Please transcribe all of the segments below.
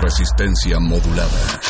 Resistencia modulada.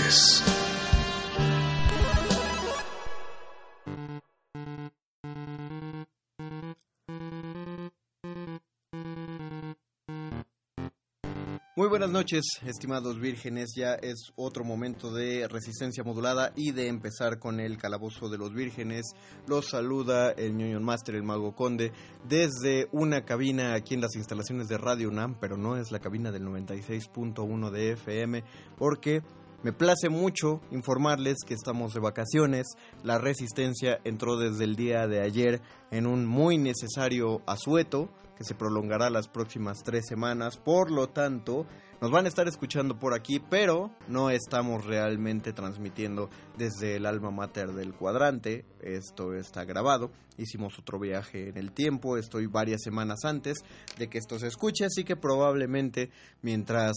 Muy buenas noches, estimados vírgenes. Ya es otro momento de resistencia modulada y de empezar con el calabozo de los vírgenes. Los saluda el ñoño Master, el mago conde, desde una cabina aquí en las instalaciones de Radio UNAM, pero no es la cabina del 96.1 de FM, porque me place mucho informarles que estamos de vacaciones. La resistencia entró desde el día de ayer en un muy necesario asueto que se prolongará las próximas tres semanas. Por lo tanto, nos van a estar escuchando por aquí, pero no estamos realmente transmitiendo desde el alma mater del cuadrante. Esto está grabado. Hicimos otro viaje en el tiempo. Estoy varias semanas antes de que esto se escuche, así que probablemente mientras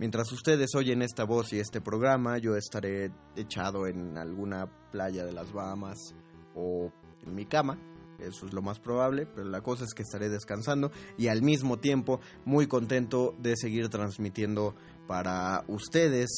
Mientras ustedes oyen esta voz y este programa, yo estaré echado en alguna playa de las Bahamas o en mi cama. Eso es lo más probable, pero la cosa es que estaré descansando y al mismo tiempo muy contento de seguir transmitiendo para ustedes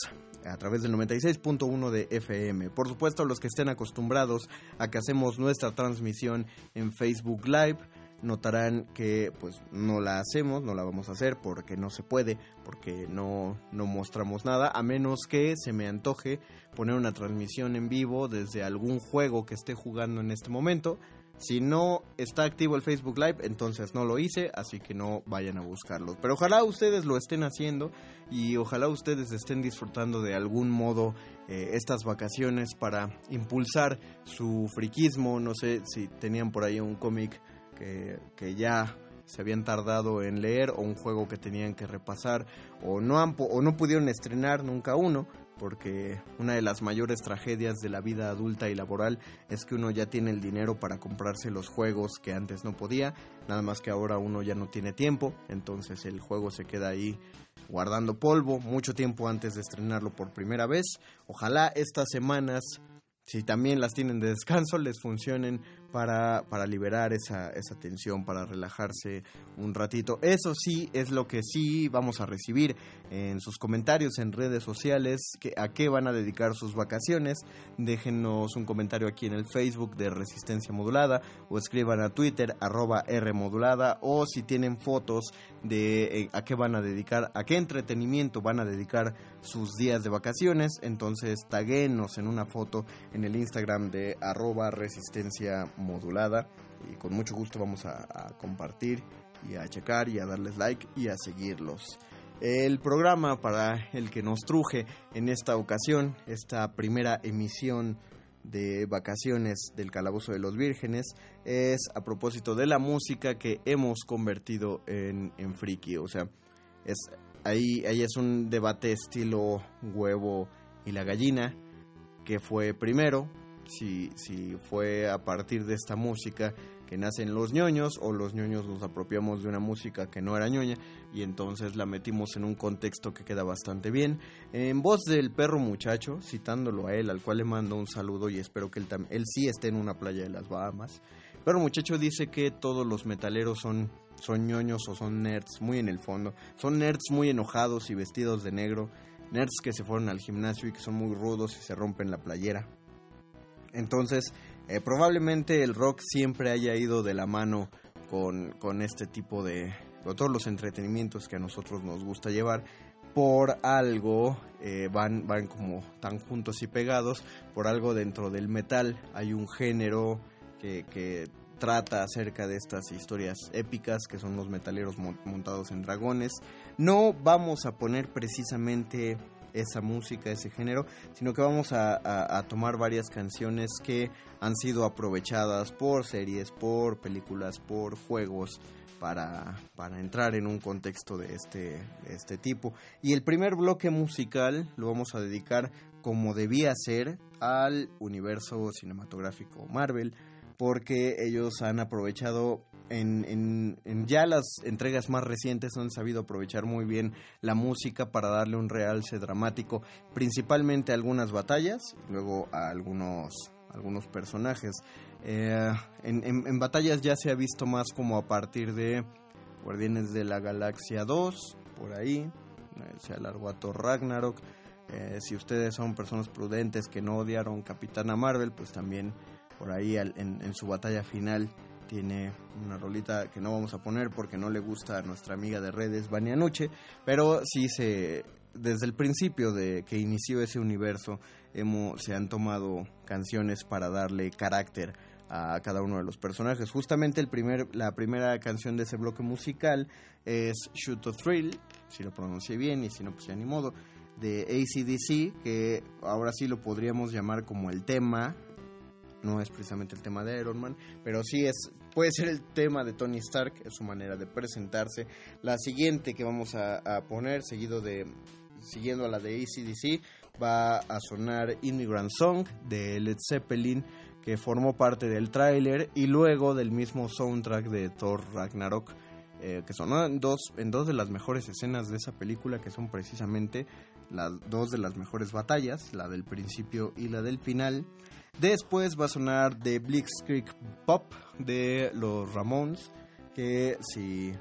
a través del 96.1 de FM. Por supuesto, los que estén acostumbrados a que hacemos nuestra transmisión en Facebook Live, notarán que pues no la hacemos, no la vamos a hacer porque no se puede, porque no, no mostramos nada, a menos que se me antoje poner una transmisión en vivo desde algún juego que esté jugando en este momento. Si no está activo el Facebook Live, entonces no lo hice, así que no vayan a buscarlo. Pero ojalá ustedes lo estén haciendo y ojalá ustedes estén disfrutando de algún modo eh, estas vacaciones para impulsar su friquismo. No sé si tenían por ahí un cómic que, ya se habían tardado en leer o un juego que tenían que repasar o no, han, o no pudieron estrenar nunca uno porque una de las mayores tragedias de la vida adulta y laboral es que uno ya tiene el dinero para comprarse los juegos que antes no podía, nada más que ahora uno ya no tiene tiempo, entonces el juego se queda ahí guardando polvo mucho tiempo antes de estrenarlo por primera vez. Ojalá estas semanas, si también las tienen de descanso, les funcionen para, para liberar esa, esa tensión, para relajarse un ratito. Eso sí es lo que sí vamos a recibir en sus comentarios en redes sociales, a qué van a dedicar sus vacaciones. Déjenos un comentario aquí en el Facebook de Resistencia Modulada o escriban a Twitter arroba R Modulada o si tienen fotos de eh, a qué van a dedicar, a qué entretenimiento van a dedicar sus días de vacaciones, entonces taguenos en una foto en el Instagram de arroba Resistencia modulada y con mucho gusto vamos a, compartir y a checar y a darles like y a seguirlos. El programa para el que nos truje en esta ocasión, esta primera emisión de vacaciones del Calabozo de los Vírgenes, es a propósito de la música que hemos convertido en, en friki. O sea, es, ahí, ahí es un debate estilo huevo y la gallina, que fue primero, si, si fue a partir de esta música que nacen los ñoños o los ñoños nos apropiamos de una música que no era ñoña y entonces la metimos en un contexto que queda bastante bien. En voz del perro muchacho, citándolo a él, al cual le mando un saludo y espero que él, él sí esté en una playa de las Bahamas. Perro muchacho dice que todos los metaleros son, son ñoños o son nerds, muy en el fondo. Son nerds muy enojados y vestidos de negro. Nerds que se fueron al gimnasio y que son muy rudos y se rompen la playera. Entonces, eh, probablemente el rock siempre haya ido de la mano con, con este tipo de... con todos los entretenimientos que a nosotros nos gusta llevar. Por algo eh, van, van como tan juntos y pegados. Por algo dentro del metal hay un género que, que trata acerca de estas historias épicas que son los metaleros montados en dragones. No vamos a poner precisamente esa música, ese género, sino que vamos a, tomar varias canciones que han sido aprovechadas por series, por películas, por juegos. Para, para entrar en un contexto de este, de este tipo. Y el primer bloque musical lo vamos a dedicar como debía ser al universo cinematográfico Marvel, porque ellos han aprovechado en, ya las entregas más recientes han sabido aprovechar muy bien la música para darle un realce dramático, principalmente a algunas batallas, luego a algunos algunos personajes. Eh, en, en, batallas ya se ha visto más como a partir de Guardianes de la Galaxia 2, por ahí, eh, se alargó a Thor Ragnarok. Eh, si ustedes son personas prudentes que no odiaron Capitana Marvel, pues también por ahí en, su batalla final tiene una rolita que no vamos a poner porque no le gusta a nuestra amiga de redes, Vania Nuche, pero sí se desde el principio de que inició ese universo se han tomado canciones para darle carácter a cada uno de los personajes. Justamente el primer, la primera canción de ese bloque musical es Shoot to Thrill, si lo pronuncié bien y si no, pues ya ni modo, de ACDC, que ahora sí lo podríamos llamar como el tema, no es precisamente el tema de Iron Man, pero sí es, puede ser el tema de Tony Stark, es su manera de presentarse. La siguiente que vamos a, poner, seguido de siguiendo a la de ACDC, va a sonar Immigrant Song de Led Zeppelin, que formó parte del tráiler y luego del mismo soundtrack de Thor Ragnarok, eh, que sonó dos, en dos de las mejores escenas de esa película, que son precisamente las dos de las mejores batallas, la del principio y la del final. Después va a sonar The Blitzkrieg Pop de los Ramones, que si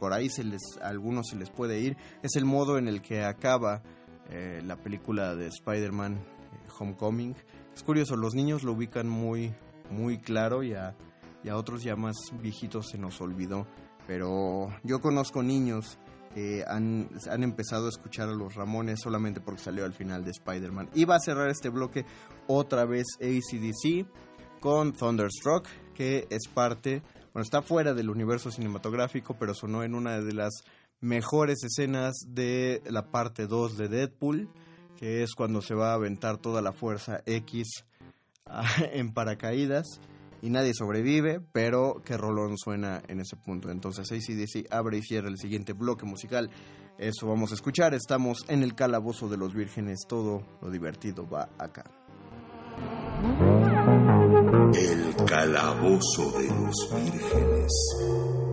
por ahí se les, a algunos se les puede ir, es el modo en el que acaba eh, la película de Spider-Man eh, Homecoming. Es curioso, los niños lo ubican muy, muy claro y a, y a otros ya más viejitos se nos olvidó. Pero yo conozco niños que han, han, empezado a escuchar a los Ramones solamente porque salió al final de Spider-Man. Y va a cerrar este bloque otra vez ACDC con Thunderstruck, que es parte, bueno, está fuera del universo cinematográfico, pero sonó en una de las mejores escenas de la parte 2 de Deadpool, que es cuando se va a aventar toda la fuerza X ah, en paracaídas y nadie sobrevive, pero que rolón suena en ese punto. Entonces ACDC abre y cierra el siguiente bloque musical. Eso vamos a escuchar. Estamos en el calabozo de los vírgenes. Todo lo divertido va acá. El calabozo de los vírgenes.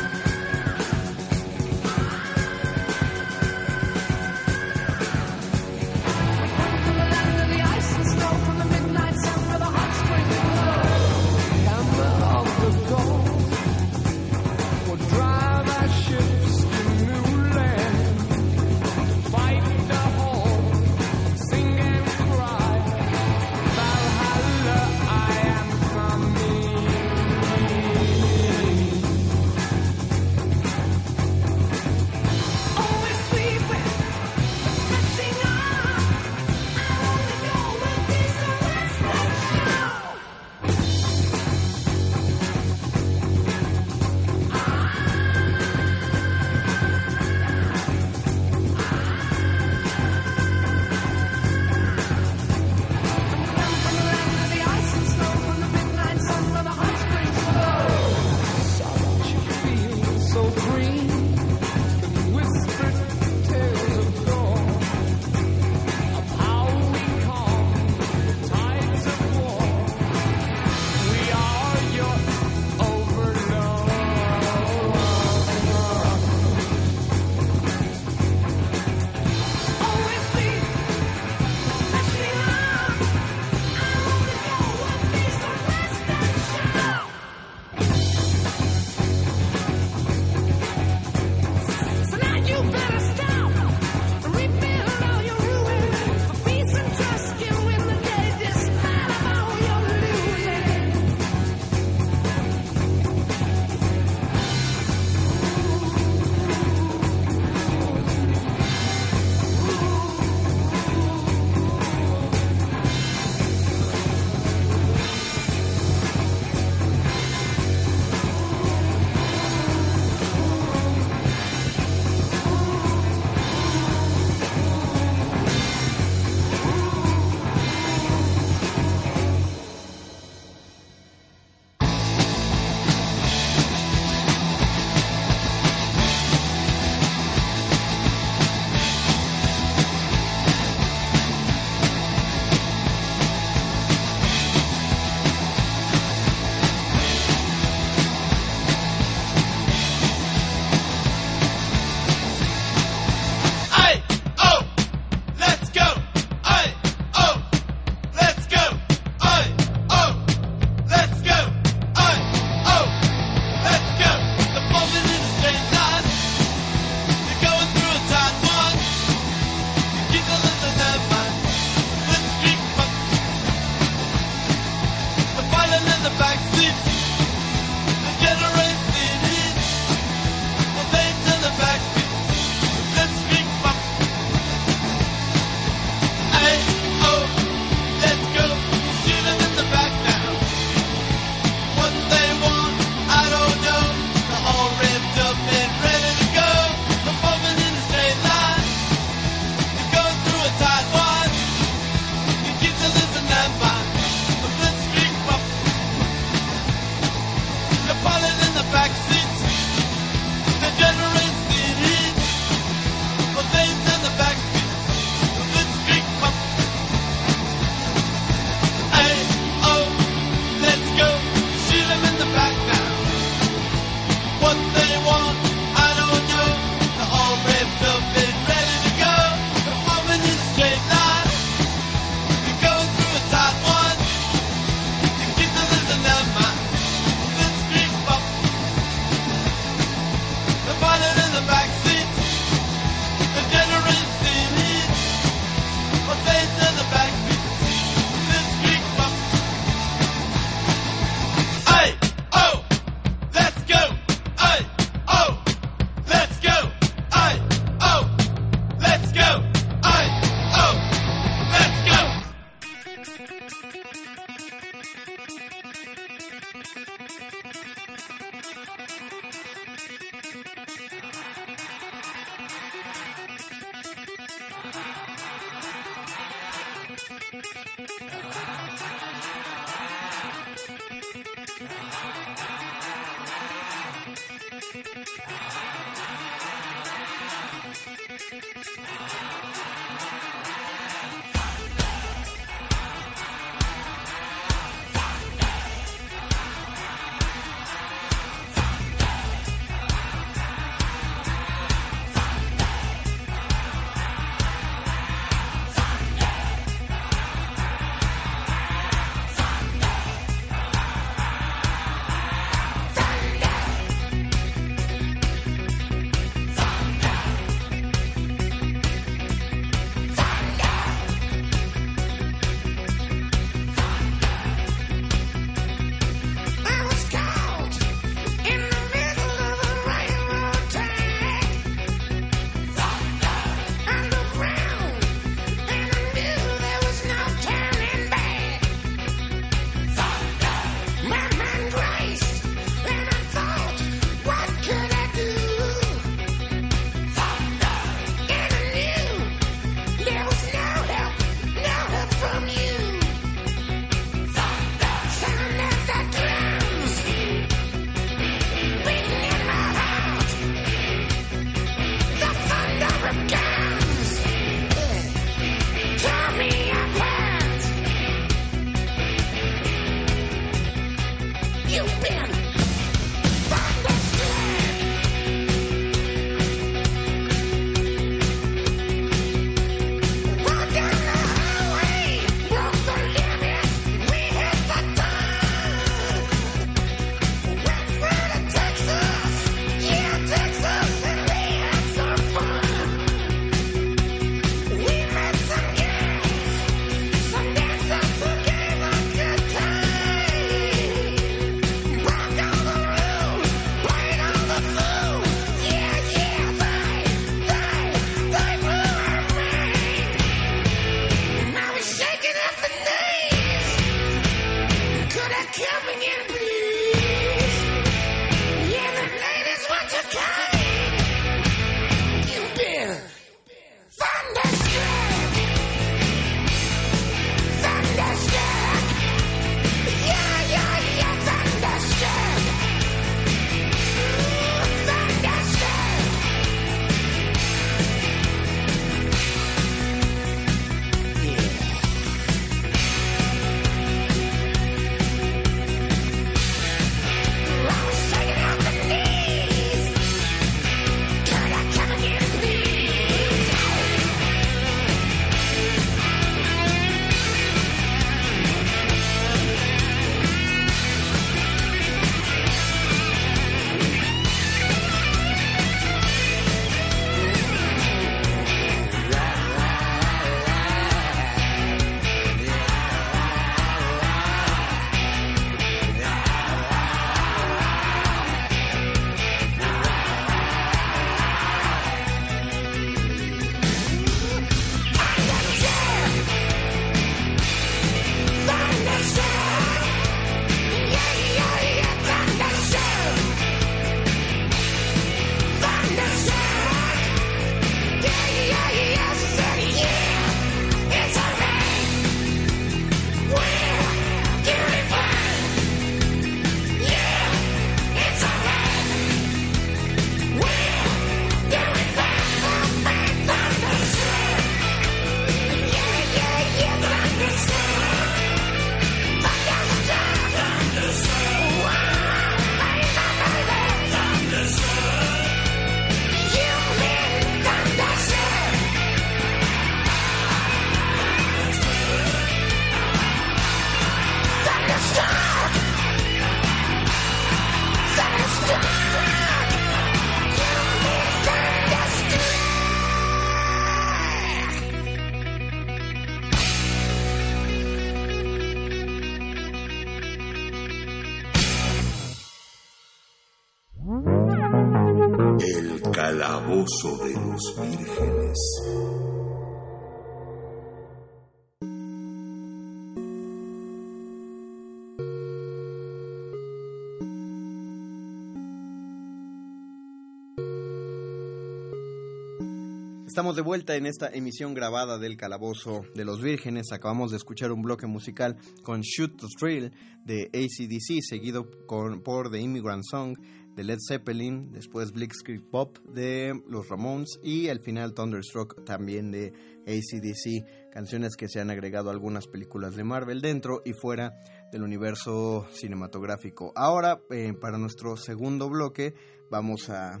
Estamos de vuelta en esta emisión grabada del Calabozo de los Vírgenes. Acabamos de escuchar un bloque musical con Shoot the Thrill de ACDC, seguido con, por The Immigrant Song de Led Zeppelin, después Blitzkrieg Pop de los Ramones y al final Thunderstruck también de ACDC, canciones que se han agregado a algunas películas de Marvel dentro y fuera del universo cinematográfico. Ahora, eh, para nuestro segundo bloque, vamos a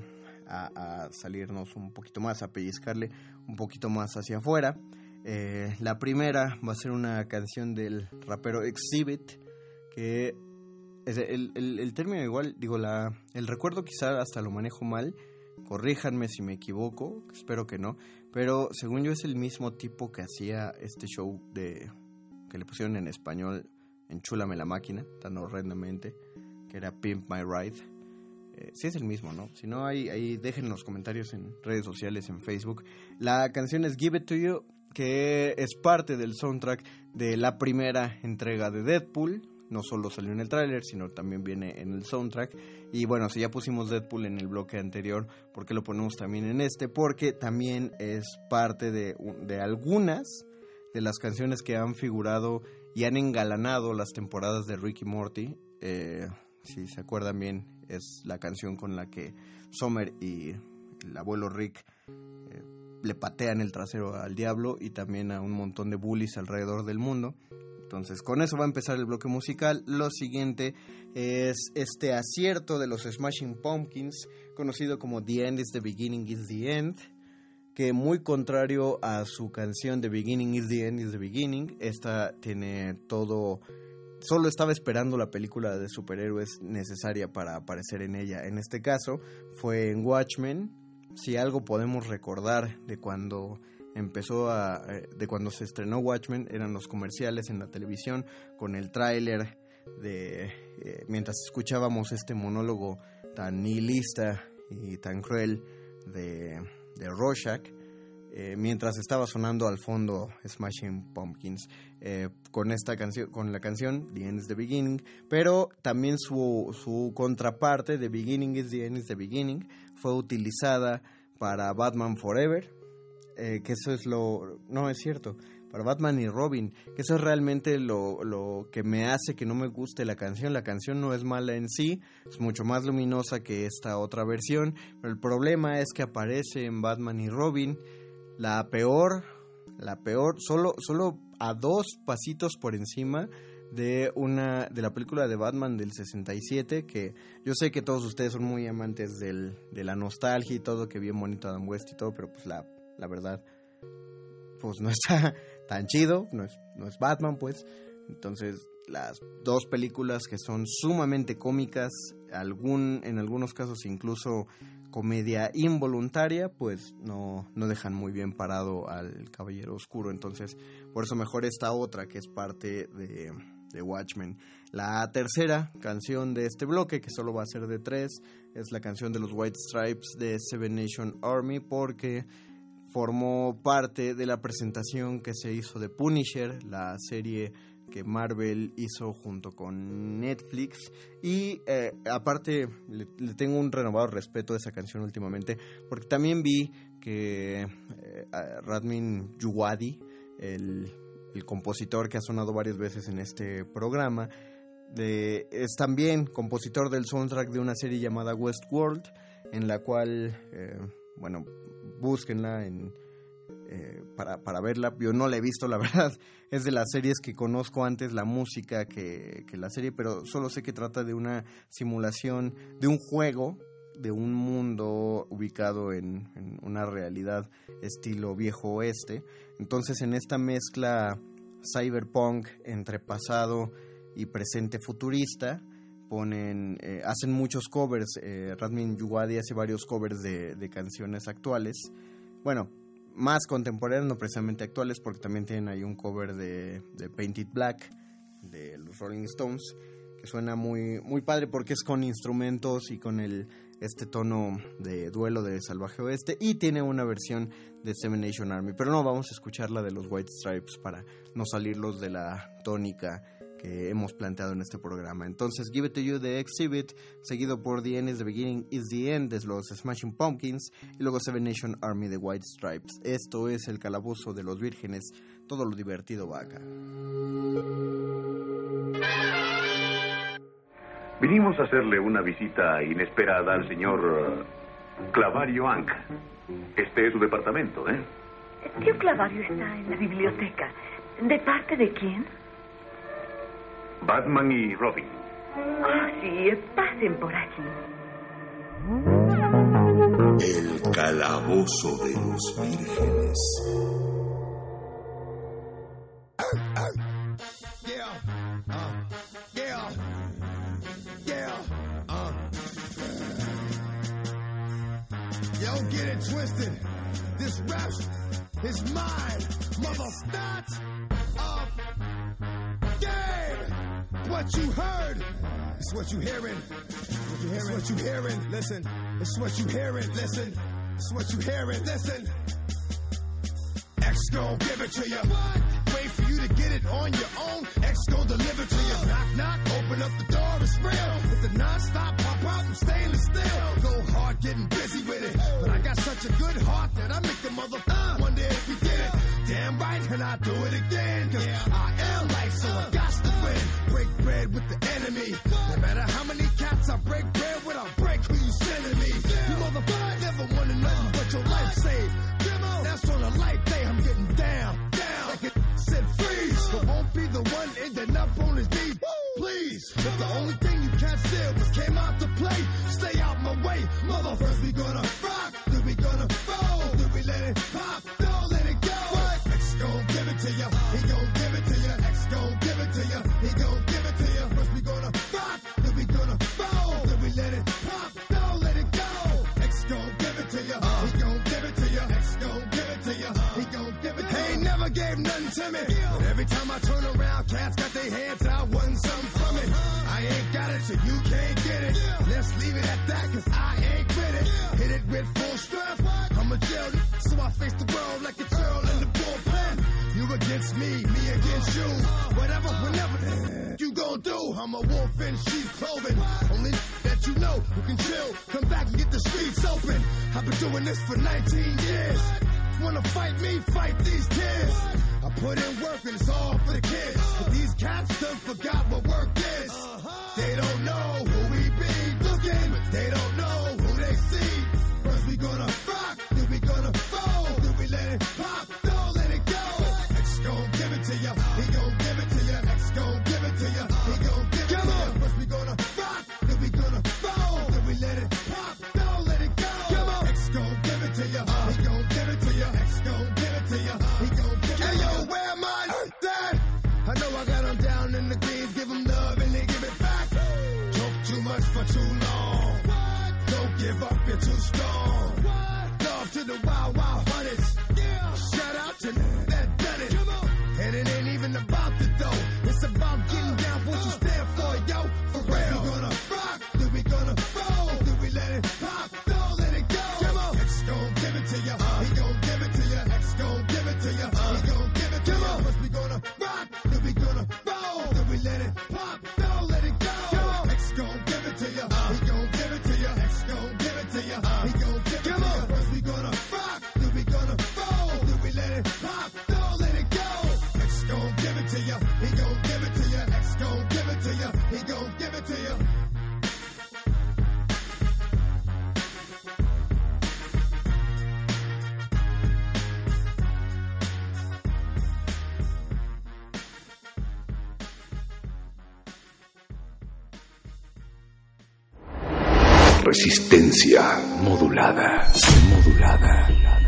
a, salirnos un poquito más, a pellizcarle un poquito más hacia afuera. Eh, la primera va a ser una canción del rapero Exhibit, que es el, el, término igual, digo, la, el recuerdo quizá hasta lo manejo mal, corríjanme si me equivoco, espero que no, pero según yo es el mismo tipo que hacía este show de que le pusieron en español, Enchúlame la máquina, tan horrendamente, que era Pimp My Ride eh, sí es el mismo, ¿no? Si no, ahí, ahí dejen los comentarios en redes sociales, en Facebook. La canción es Give It To You, que es parte del soundtrack de la primera entrega de Deadpool. No solo salió en el tráiler, sino también viene en el soundtrack. Y bueno, si ya pusimos Deadpool en el bloque anterior, ¿por qué lo ponemos también en este? Porque también es parte de, de algunas de las canciones que han figurado y han engalanado las temporadas de Ricky Morty. Eh, si se acuerdan bien, es la canción con la que Sommer y el abuelo Rick eh, le patean el trasero al diablo y también a un montón de bullies alrededor del mundo. Entonces, con eso va a empezar el bloque musical. Lo siguiente es este acierto de los Smashing Pumpkins, conocido como The End is the Beginning is the End, que muy contrario a su canción The Beginning is the End is the Beginning, esta tiene todo solo estaba esperando la película de superhéroes necesaria para aparecer en ella. En este caso fue en Watchmen. Si algo podemos recordar de cuando empezó a eh, de cuando se estrenó Watchmen eran los comerciales en la televisión con el tráiler de eh, mientras escuchábamos este monólogo tan nihilista y tan cruel de, de Rorschach eh, mientras estaba sonando al fondo Smashing Pumpkins eh, con esta canción con la canción The End is the Beginning pero también su, su contraparte The Beginning is the End is the Beginning fue utilizada para Batman Forever eh, que eso es lo no es cierto para Batman y Robin que eso es realmente lo, lo que me hace que no me guste la canción. La canción no es mala en sí es mucho más luminosa que esta otra versión pero el problema es que aparece en Batman y Robin la peor, la peor, solo, solo a dos pasitos por encima de una de la película de Batman del 67 que yo sé que todos ustedes son muy amantes del, de la nostalgia y todo que bien bonito Adam West y todo pero pues la, la verdad pues no está tan chido no es, no es Batman pues. Entonces las dos películas que son sumamente cómicas algún en algunos casos incluso comedia involuntaria, pues no, no dejan muy bien parado al Caballero Oscuro. Entonces, por eso mejor esta otra que es parte de, de Watchmen. La tercera canción de este bloque, que solo va a ser de tres, es la canción de los White Stripes de Seven Nation Army, porque formó parte de la presentación que se hizo de Punisher, la serie que Marvel hizo junto con Netflix. Y eh, aparte le, tengo un renovado respeto a esa canción últimamente, porque también vi que eh, Radmin Yuwadi, el, compositor que ha sonado varias veces en este programa, es también compositor del soundtrack de una serie llamada Westworld, en la cual, eh, bueno, búsquenla en eh, para, para, verla. Yo no la he visto, la verdad. Es de las series que conozco antes la música que, la serie, pero solo sé que trata de una simulación, de un juego, de un mundo ubicado en, una realidad estilo viejo oeste. Entonces en esta mezcla cyberpunk entre pasado y presente futurista, ponen, eh, hacen muchos covers. Eh, Radmin Yuwadi hace varios covers de canciones actuales. Bueno, más contemporáneos, no precisamente actuales, porque también tienen ahí un cover de, de Painted Black de los Rolling Stones, que suena muy, muy padre porque es con instrumentos y con el, este tono de duelo de Salvaje Oeste y tiene una versión de Seven Army. Pero no, vamos a escuchar la de los White Stripes para no salirlos de la tónica que hemos planteado en este programa. Entonces, Give It To You de Exhibit, seguido por The End is the Beginning is the End de los Smashing Pumpkins y luego Seven Nation Army de White Stripes. Esto es el calabozo de los vírgenes, todo lo divertido va acá. Vinimos a hacerle una visita inesperada al señor uh, Clavario Ank. Este es su departamento, ¿eh? Tío Clavario está en la biblioteca. ¿De parte de quién? Batman y Robin. Ah, sí, pasen por aquí. El calabozo de los vírgenes. Yo, get it twisted. This rap is mine. Mother starts up game. What you heard is what you hearing. It's what you hearing. Listen. It's what you hearing. Listen. It's what you hearing. Listen. X gon' give it to you. Wait for you to get it on your own. X gon' deliver to you. Knock, knock, open up the door, it's real. With the non-stop pop out, I'm stainless steel. Go hard, getting busy with it. But I got such a good heart that I make the mother uh, wonder if we did it. Damn right, and I do it again. Cause I am life, so I got to win. Break bread with the enemy. No matter how many cats I break bread with, I'll break who you sending me. You motherfucker never wanted nothing but your life saved. That's on a light day, I'm getting down, down. Like it said freeze, but won't be the one ending up on his knees. Please, if the only thing you can't steal was came out to play, stay out my way. Mother, first we gonna rock, then we gonna roll, to me, but every time I turn around, cats got their hands out, wanting something from it. I ain't got it, so you can't get it. Let's leave it at that, cause I ain't with it. Hit it with full strength. I'm a jail, so I face the world like a girl in the bullpen. You against me, me against you. Whatever, whenever you gon' do. I'm a wolf in sheep clothing. Only that you know who can chill. Come back and get the streets open. I've been doing this for 19 years. Wanna fight me, fight these kids. I put in work and it's all for the kids. But these cats done forgot what work is. They don't know Resistencia modulada. Modulada.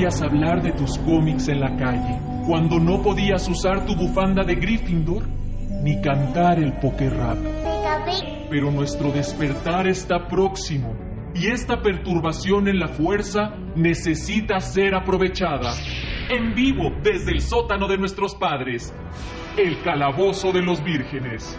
podías hablar de tus cómics en la calle, cuando no podías usar tu bufanda de Gryffindor ni cantar el poker rap. Pero nuestro despertar está próximo y esta perturbación en la fuerza necesita ser aprovechada. En vivo desde el sótano de nuestros padres, el calabozo de los vírgenes.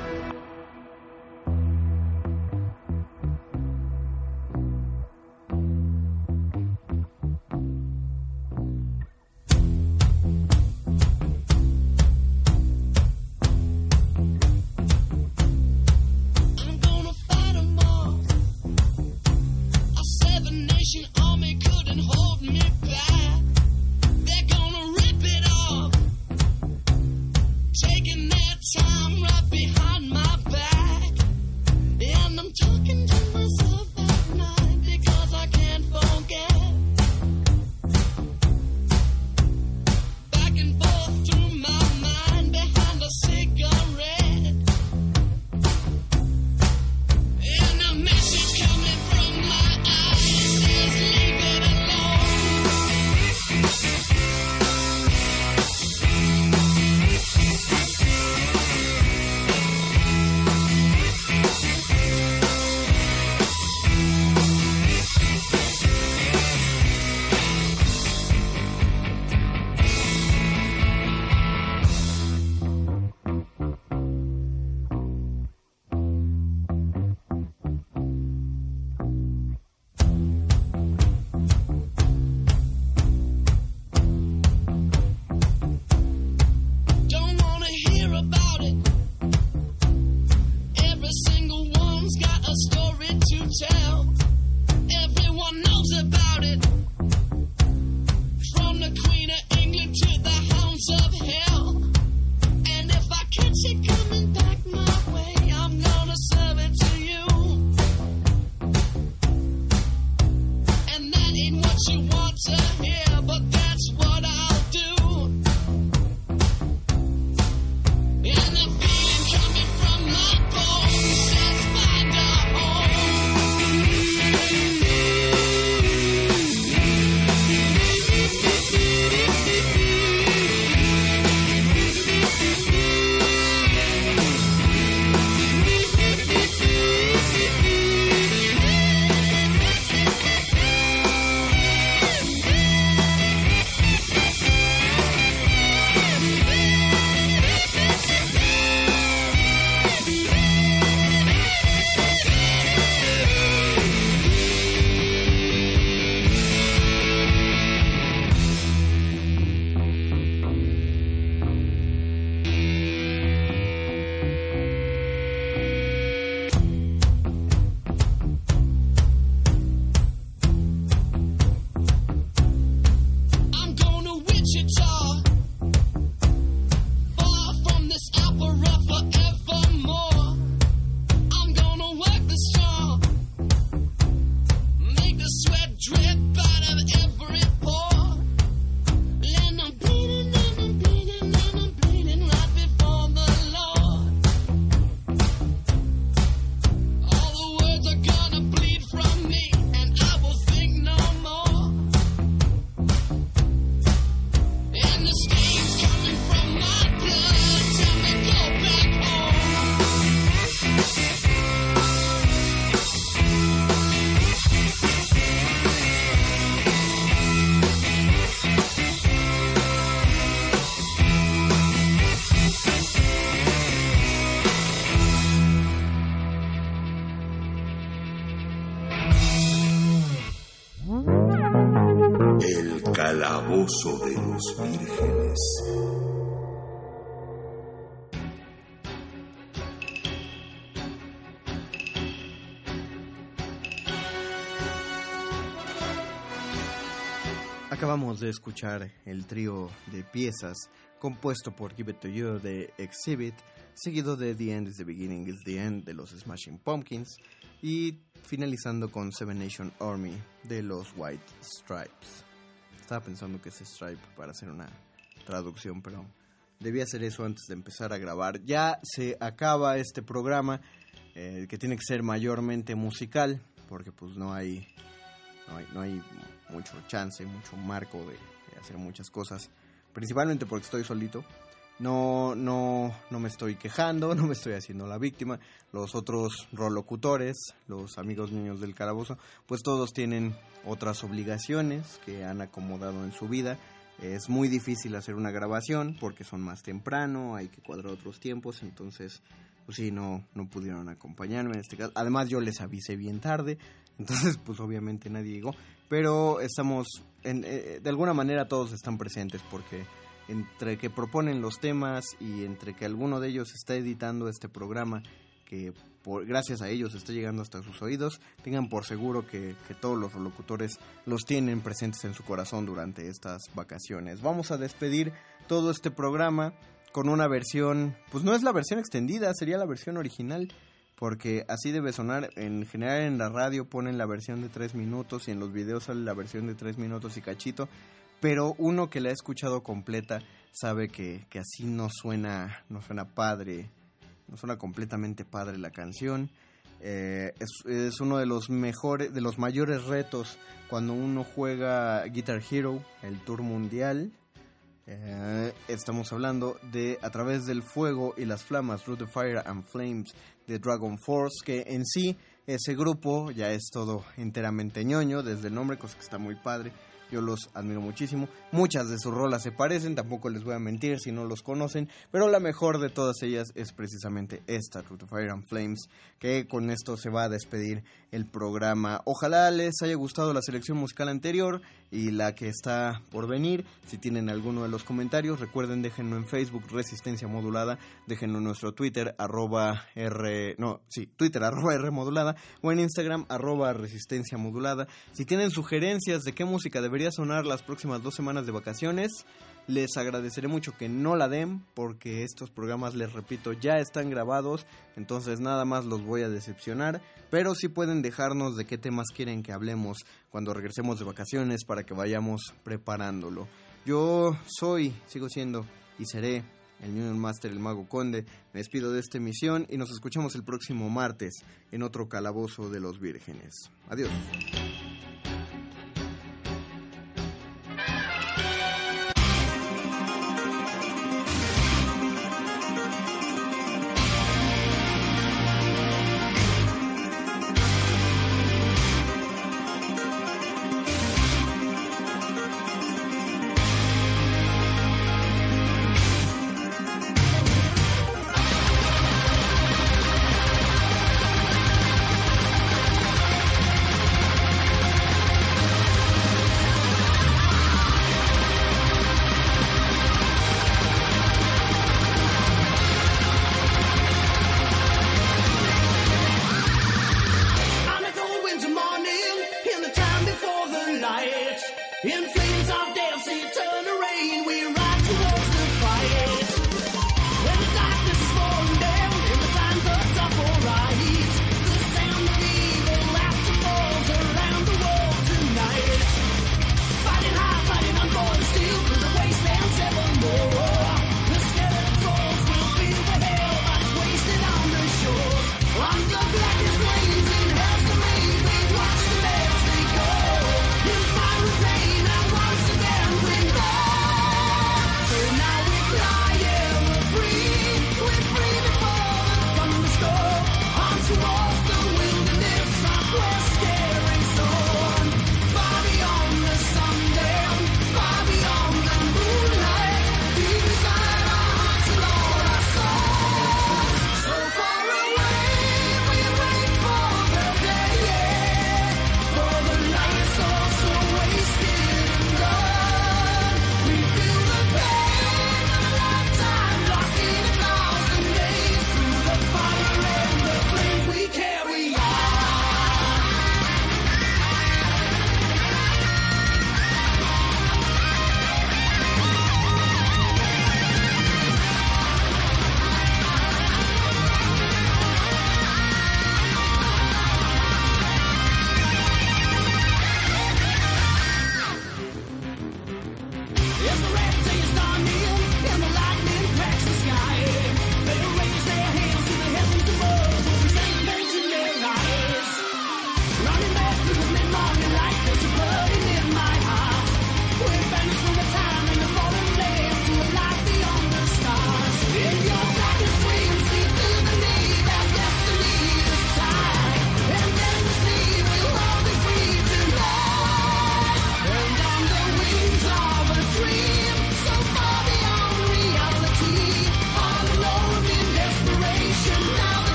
Acabamos de escuchar el trío de piezas compuesto por Give It To You de Exhibit, seguido de The End is the Beginning is the End de los Smashing Pumpkins y finalizando con Seven Nation Army de los White Stripes. Estaba pensando que es Stripe para hacer una traducción, pero debía hacer eso antes de empezar a grabar. Ya se acaba este programa eh, que tiene que ser mayormente musical porque pues no hay no hay, no hay mucho chance, mucho marco de, de hacer muchas cosas. Principalmente porque estoy solito. No, no, no me estoy quejando, no me estoy haciendo la víctima. Los otros rolocutores, los amigos niños del calabozo, pues todos tienen otras obligaciones que han acomodado en su vida. Es muy difícil hacer una grabación porque son más temprano, hay que cuadrar otros tiempos, entonces, pues sí, no, no pudieron acompañarme en este caso. Además, yo les avisé bien tarde, entonces, pues obviamente nadie llegó. Pero estamos, en, eh, de alguna manera todos están presentes porque entre que proponen los temas y entre que alguno de ellos está editando este programa, que por, gracias a ellos está llegando hasta sus oídos, tengan por seguro que, que todos los locutores los tienen presentes en su corazón durante estas vacaciones. Vamos a despedir todo este programa con una versión, pues no es la versión extendida, sería la versión original, porque así debe sonar. En general en la radio ponen la versión de tres minutos y en los videos sale la versión de tres minutos y cachito, pero uno que la ha escuchado completa sabe que, que así no suena, no suena padre, no suena completamente padre la canción. Eh, es, es uno de los mejores, de los mayores retos cuando uno juega Guitar Hero, el tour mundial. Eh, estamos hablando de A través del fuego y las flamas, Through the Fire and Flames de Dragon Force, que en sí ese grupo ya es todo enteramente ñoño, desde el nombre, cosa que está muy padre. Yo los admiro muchísimo. Muchas de sus rolas se parecen, tampoco les voy a mentir si no los conocen, pero la mejor de todas ellas es precisamente esta, Through the Fire and Flames, que con esto se va a despedir el programa. Ojalá les haya gustado la selección musical anterior y la que está por venir. Si tienen alguno de los comentarios, recuerden déjenlo en Facebook Resistencia Modulada, déjenlo en nuestro Twitter arroba R, no, sí, Twitter arroba R modulada o en Instagram arroba Resistencia Modulada. Si tienen sugerencias de qué música debería sonar las próximas dos semanas de vacaciones, les agradeceré mucho que no la den porque estos programas, les repito, ya están grabados, entonces nada más los voy a decepcionar, pero sí pueden dejarnos de qué temas quieren que hablemos cuando regresemos de vacaciones para que vayamos preparándolo. Yo soy, sigo siendo y seré el Union Master, el Mago Conde. Me despido de esta emisión y nos escuchamos el próximo martes en otro calabozo de los vírgenes. Adiós.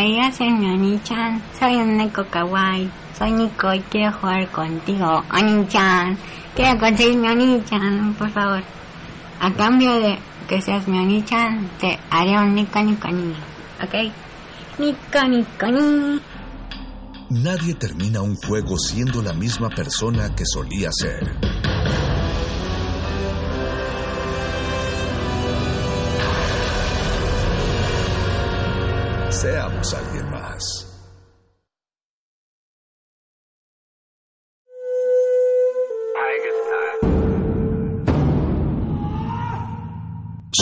¿Te gustaría ser mi Oni-chan? Soy un neko kawaii. Soy Nico y quiero jugar contigo, Oni-chan. Quiero conseguir mi Oni-chan, por favor. A cambio de que seas mi Oni-chan, te haré un Nico Nico Ni. ¿Ok? Nico Nico Ni. Nadie termina un juego siendo la misma persona que solía ser.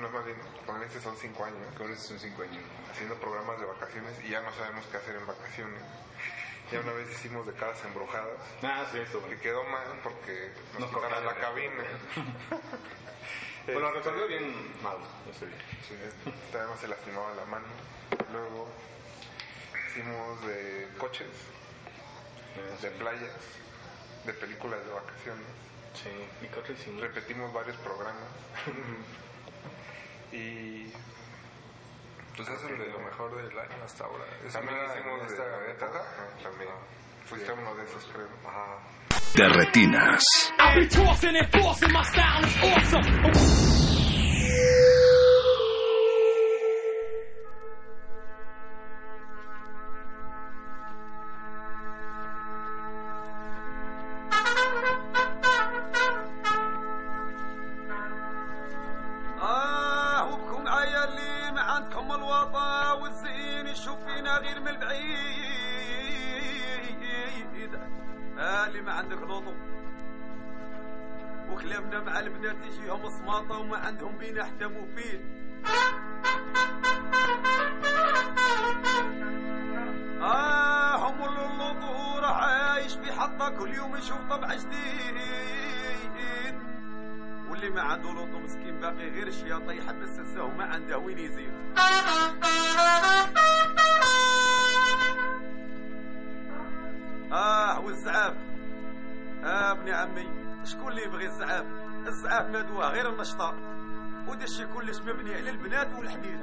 Años, bueno, más bien, con este son cinco años. Con este son cinco años. Haciendo programas de vacaciones y ya no sabemos qué hacer en vacaciones. Ya una vez hicimos de casas embrujadas. Ah, sí, eso. Que quedó mal porque nos, Nos cortaron la cabina. Pues lo Este, resolvió bien mal, no sé. Sí, además se lastimaba la mano. Luego hicimos de coches, de playas, de películas de vacaciones. Sí, ¿y qué otro hicimos? Repetimos varios programas. y Pues eso es lo mejor del año hasta ahora. También hicimos de esta novetas. época. Ajá, también. Fuiste uno de esos, creo. Ajá. De retinas. ما عندك لوطو وكلامنا مع البنات يجيهم صماطة وما عندهم بينا حتى مفيد آه هم اللوطو راح عايش في حطة كل يوم يشوف طبع جديد. واللي ما عنده لوطو مسكين باقي غير الشياطة يحبس الزه وما عنده وين يزيد. اللي يبغي الزعاف الزعاف مدوه غير النشطة. ودا الشي كلش مبني على البنات والحديد.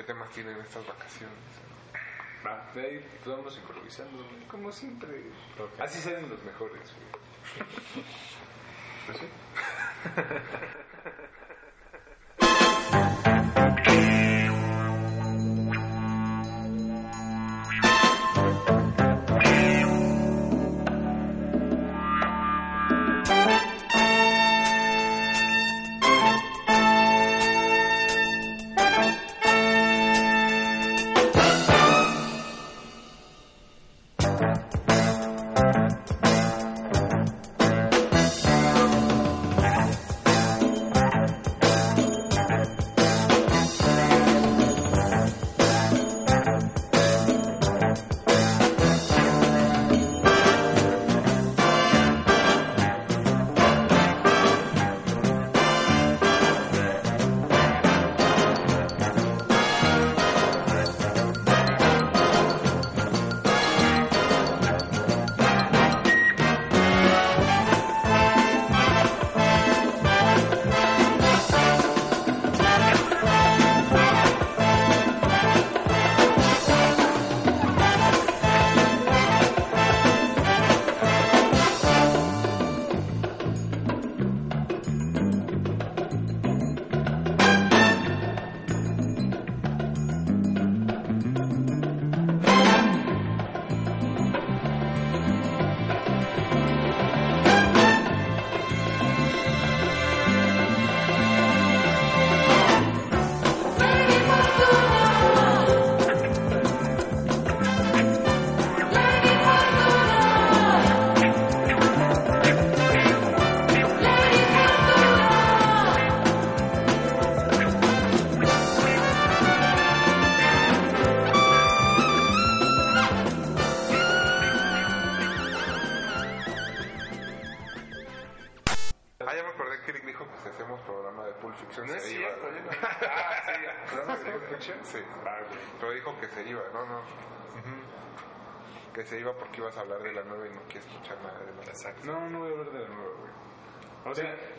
¿Qué temas tienen estas vacaciones? Va, de ahí pues, vamos improvisando, como siempre. Así salen los mejores. Pues sí.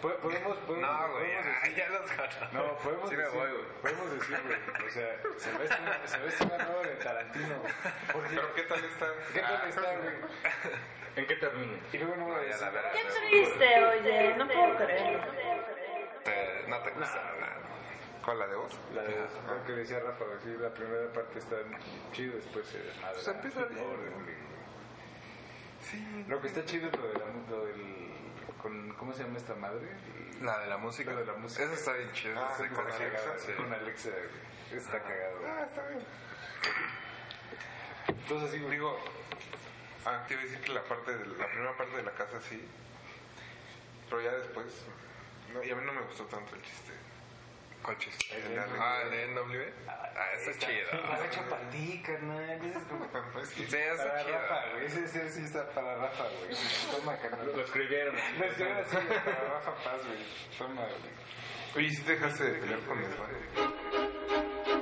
podemos, podemos, No, güey, podemos ya, decir- ya los. No, podemos Sí me decir, voy, podemos decir, güey, o sea, se ve esta, se ve esta nueva de Tarantino. Porque, Pero ¿qué tal está? ¿Qué tal está, güey? ¿En qué termina? Y luego no voy a Ya la decir. verga. Qué triste, oye, no puedo creerlo. Eh, no te gusta nada. ¿Cuál, la de vos? La de lo que decía Rafa, sí, la primera parte está chido, después se desmadra. Pues empieza bien. Güey. Lo que está chido es lo, de la, lo del... Con, ¿Cómo se llama esta madre? La de la música. Lo de la música. Esa está bien chida. Ah, con Alexa. sí. Con Alexa. Está cagado. Ah, está bien. Entonces, güey. Digo, ah, te iba a decir que la parte de la primera parte de la casa sí, pero ya después, no, y a mí no me gustó tanto el chiste. ¿Cuál chiste? El NW. Ah, el NW. Ah, está chido. Más hecho para ti, carnal. Ese es como para, Sí, está para chido. Rafa, güey. Ese, ese sí está para Rafa, güey. Toma, carnal. Lo escribieron. Lo escribieron así, para Rafa Paz, güey. Toma, güey. Oye, ¿sí te dejaste de pelear con el padre?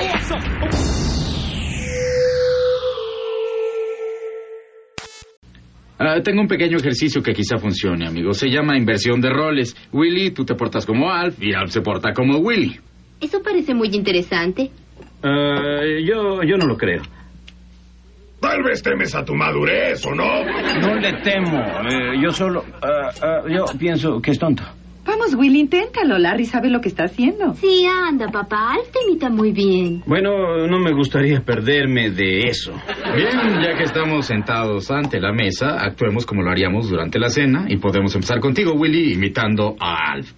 Awesome. Ah, tengo un pequeño ejercicio que quizá funcione, amigo. Se llama inversión de roles. Willy, tú te portas como Alf y Alf se porta como Willy. Eso parece muy interesante. Eh, yo, yo no lo creo. Tal vez temes a tu madurez, ¿o no? No le temo. eh, yo solo... ah, ah, yo pienso que es tonto. Vamos, Will, inténtalo. Larry sabe lo que está haciendo. Sí, anda, papá. Alf te imita muy bien. Bueno, no me gustaría perderme de eso. Bien, ya que estamos sentados ante la mesa, actuemos como lo haríamos durante la cena y podemos empezar contigo, Willy, imitando a Alf.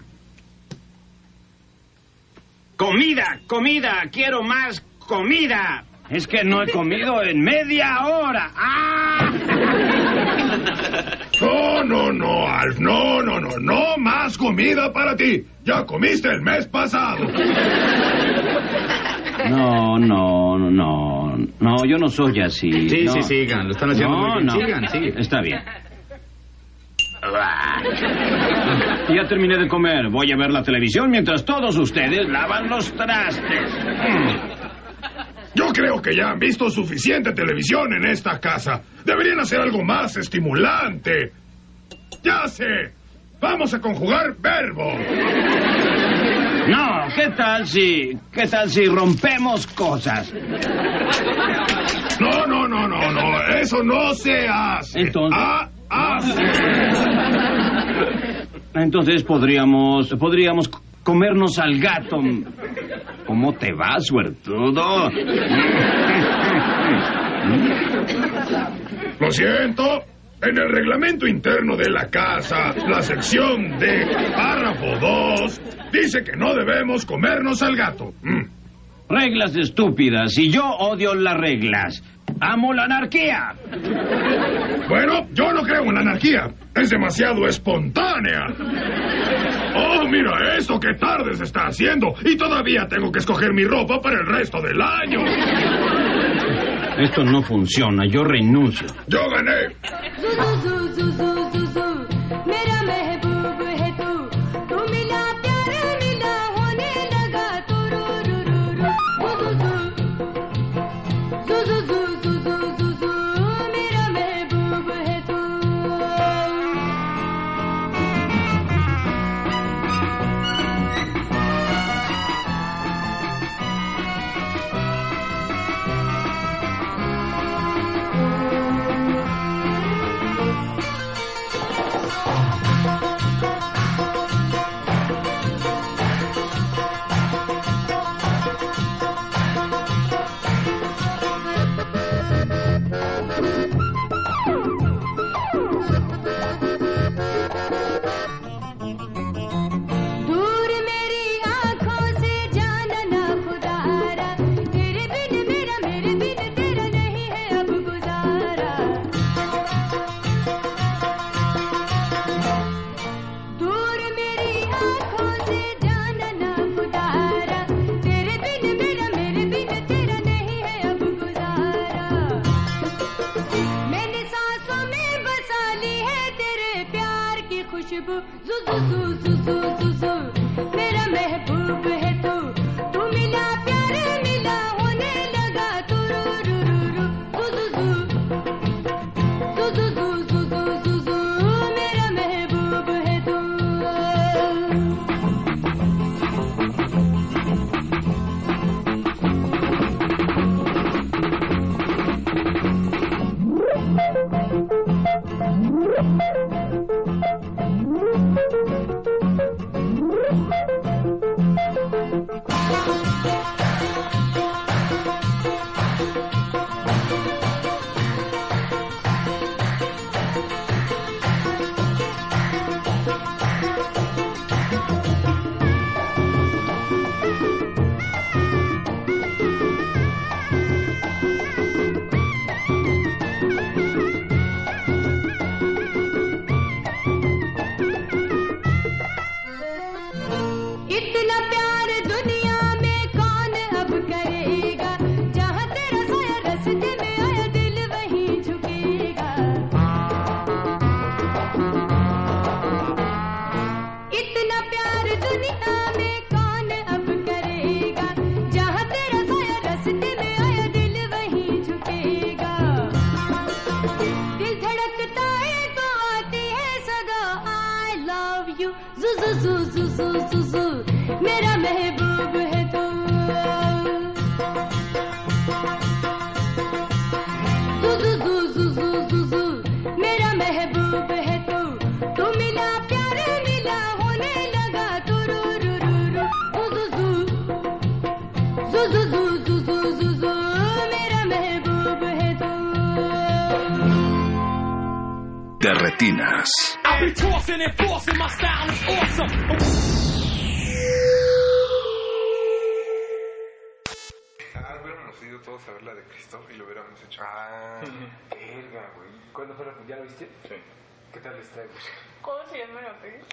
¡Comida! ¡Comida! ¡Quiero más comida! Es que no he comido en media hora. ¡Ah! No, no, no, Alf, no, no, no, no más comida para ti. Ya comiste el mes pasado. No, no, no. No, yo no soy así. Sí, no. sí, sigan, lo están haciendo no, muy bien. no. Sigan, sigan. Está bien. Ya terminé de comer. Voy a ver la televisión mientras todos ustedes lavan los trastes. Yo creo que ya han visto suficiente televisión en esta casa. Deberían hacer algo más estimulante. Ya sé. Vamos a conjugar verbos. No, ¿qué tal si... ¿Qué tal si rompemos cosas? No, no, no, no, no. Eso no se hace. Entonces- Ah, hace. Entonces podríamos... Podríamos comernos al gato. ¿Cómo te va, suertudo? Lo siento. En el reglamento interno de la casa, la sección de párrafo 2 dice que no debemos comernos al gato. Mm. Reglas estúpidas. Y yo odio las reglas. Amo la anarquía. Bueno, yo no creo en la anarquía. Es demasiado espontánea. Oh, mira esto que tarde se está haciendo. Y todavía tengo que escoger mi ropa para el resto del año. Esto no funciona. Yo renuncio. Yo gané.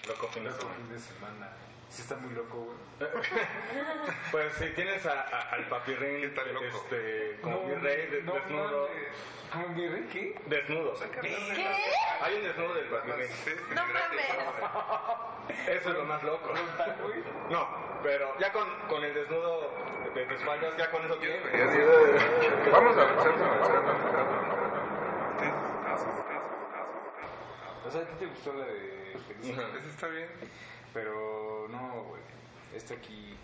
Loco fin de semana. fin de semana. Sí está muy loco, güey. pues si tienes a, a- al papirrín, este, como No, mi rey, de- no desnudo. ¿Como mi rey qué? Desnudo. ¿Qué? Hay un desnudo del papirrín. No mames. Eso es lo más loco. No, pero ya con, con el desnudo de tus espaldas, ya con eso tienes. Vamos a avanzando, avanzando. O sea, ¿a ti te gustó la de Felicidad? Esa está bien. Pero no, güey. Este aquí.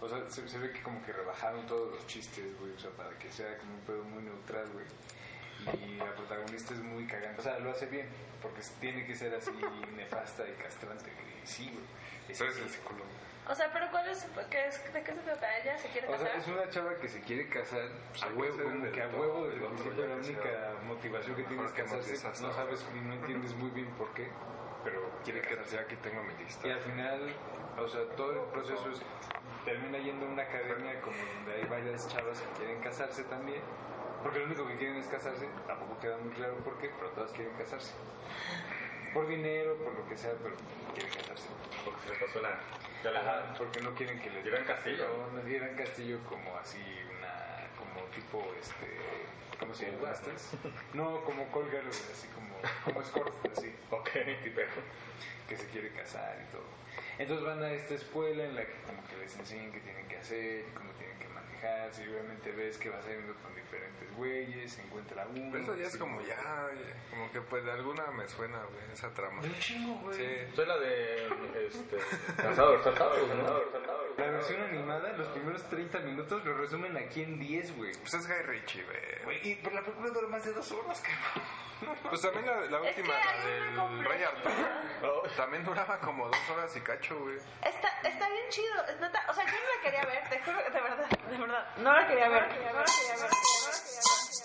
O sea, se, se ve que como que rebajaron todos los chistes, güey. O sea, para que sea como un pedo muy neutral, güey. Y la protagonista es muy cagante. O sea, lo hace bien. Porque tiene que ser así nefasta y castrante. Sí, güey. Ese es el psicólogo. O sea, pero ¿cuál es, qué es- ¿de qué se trata? ¿Ella se quiere O sea, casar? es una chava que se quiere casar a huevo, como que a huevo desde el principio la única motivación que tiene es casarse, no sabes no entiendes muy bien por qué, pero quiere casarse. Aquí tengo mi lista. Y al final, o sea, todo el proceso es, termina yendo a una academia como donde hay varias chavas que quieren casarse también, porque lo único que quieren es casarse, tampoco queda muy claro por qué, pero todas quieren casarse. Por dinero, por lo que sea, pero quieren casarse. Porque se les pasó la... Ajá, porque no quieren que les dieran castillo. No, no dieran castillo como así, una... como tipo, este... ¿Cómo se llama? No, como colgar, así como, como escort, así. Ok, tipero. Que se quiere casar y todo. Entonces van a esta escuela en la que como que les enseñan qué tienen que hacer, cómo tienen que manejarse, y obviamente ves que va saliendo con diferentes güeyes, se encuentra uno. Pero eso ya es como ya, oye, como que pues de alguna me suena, güey, esa trama. Un chingo, güey. Sí. Soy la de, este... Cansador. La versión animada, los primeros 30 minutos lo resumen aquí en 10, güey. Pues es Guy Ritchie, güey. Güey, y pero la película dura más de dos horas, cabrón. Pues también la, la Es que última, la del. Rey Arturo, también duraba como dos horas y cacho, güey. Está, está bien chido, es neta, o sea, yo no la quería ver, te juro, de verdad, verdad, no la quería ver, quería ver, no la quería ver.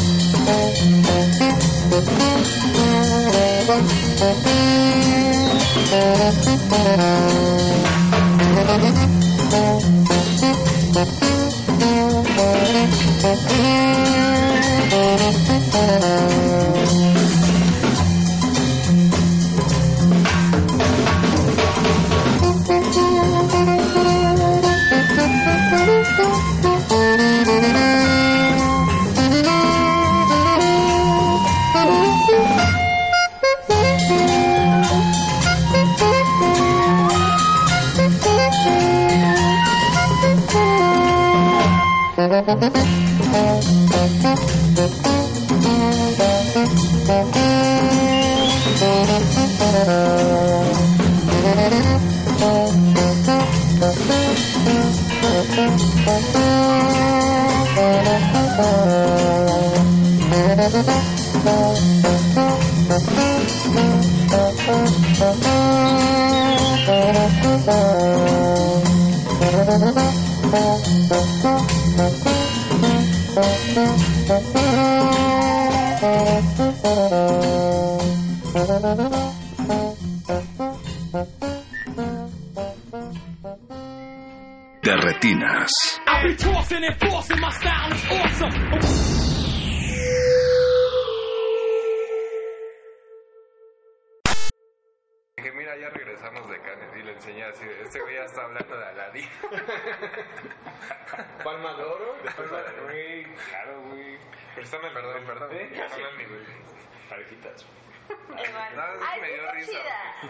Thank you.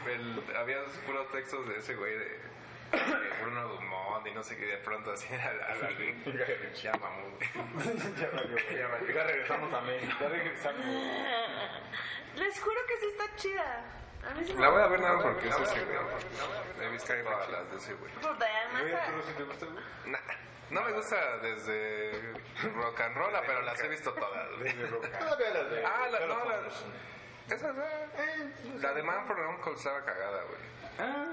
El- había puros textos de ese güey de, de Bruno Dumont y no sé qué, de pronto así a la, a la ya mamón. ya valió, regresamos a México. Ya regresamos. Les juro que sí está chida. A mí sí me La voy a ver nada más porque es ese güey. He visto todas las de ese güey. Puta, además, Oye, ah, ¿tú sí te gusta, güey? Nah, no me gusta desde rock and roll, pero las he visto todas. güey. Todavía las de- Ah, la, Sherlock no, la, Holmes. Esa, eh, la de Man for Uncle estaba cagada, güey. Ah,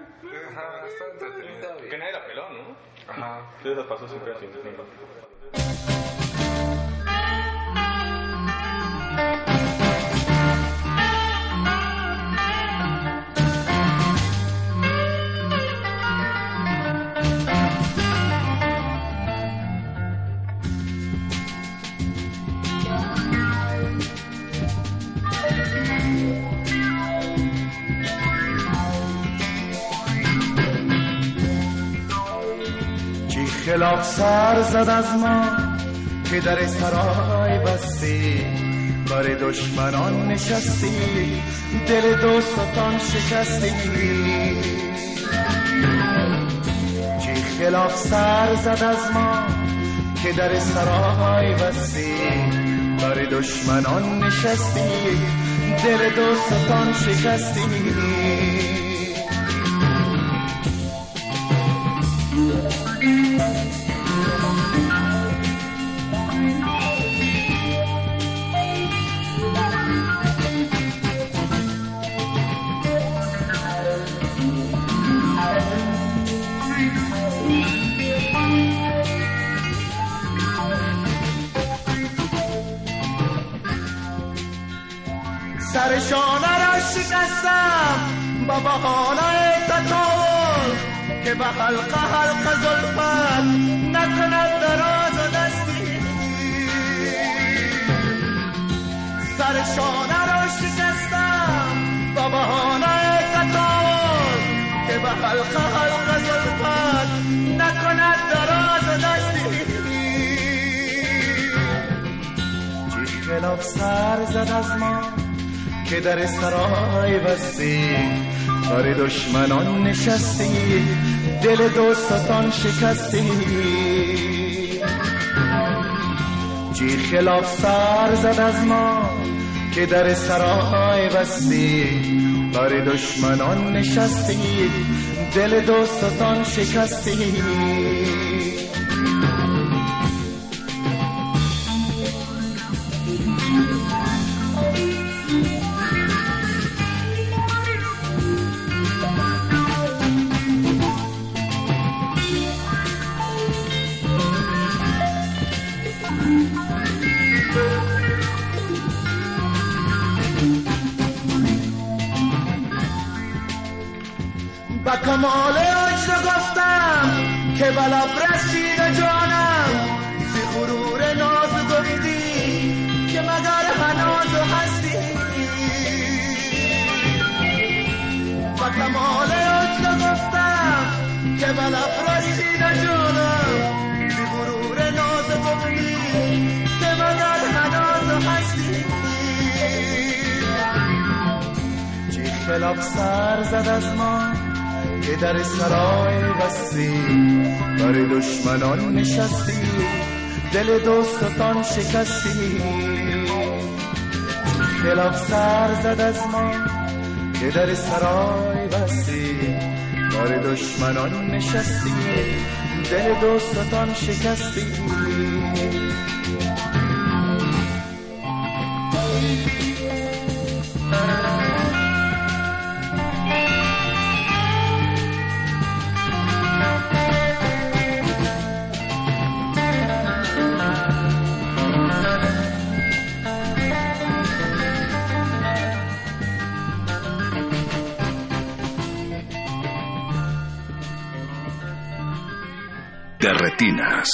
Ajá, está entretenida. Que nadie la peló, ¿no? Ajá. Sí, eso pasó siempre así. چی خلاف سر زد از ما که در سرای بستی. بر دشمنان نشستی. دل دوستان شکستی. چی خلاف سر زد از ما که در سرای بستی. بر دشمنان نشستی. دل دوستان شکستی. سرشانه را شکستم با بهانه تطاول که به حلقه حلقه زلفت نکند دراز و دستی. سرشانه را شکستم با بهانه تطاول که به حلقه حلقه زلفت نکند دراز و دستی. چی خلاف سر زد از ما که در سرای بستی بر دشمنان نشستی دل دوستان شکستی. چی خلاف سر زد از ما که در سرای بستی بر دشمنان نشستی دل دوستان شکستی. با کمال عجز گفتم که بلا رسید جانم. زی غرور ناز گفتی که مگر هناز و هستی. با کمال عجز گفتم که بلا رسید جانم. زی غرور ناز گفتی که مگر هناز و هستی. چی خلاف سر زد از ما که در سرای بستی بر دشمنان نشستی دل دوستان شکستی. خلاف سر زد از ما که در سرای بستی بر دشمنان نشستی دل دوستان شکستی. Retinas.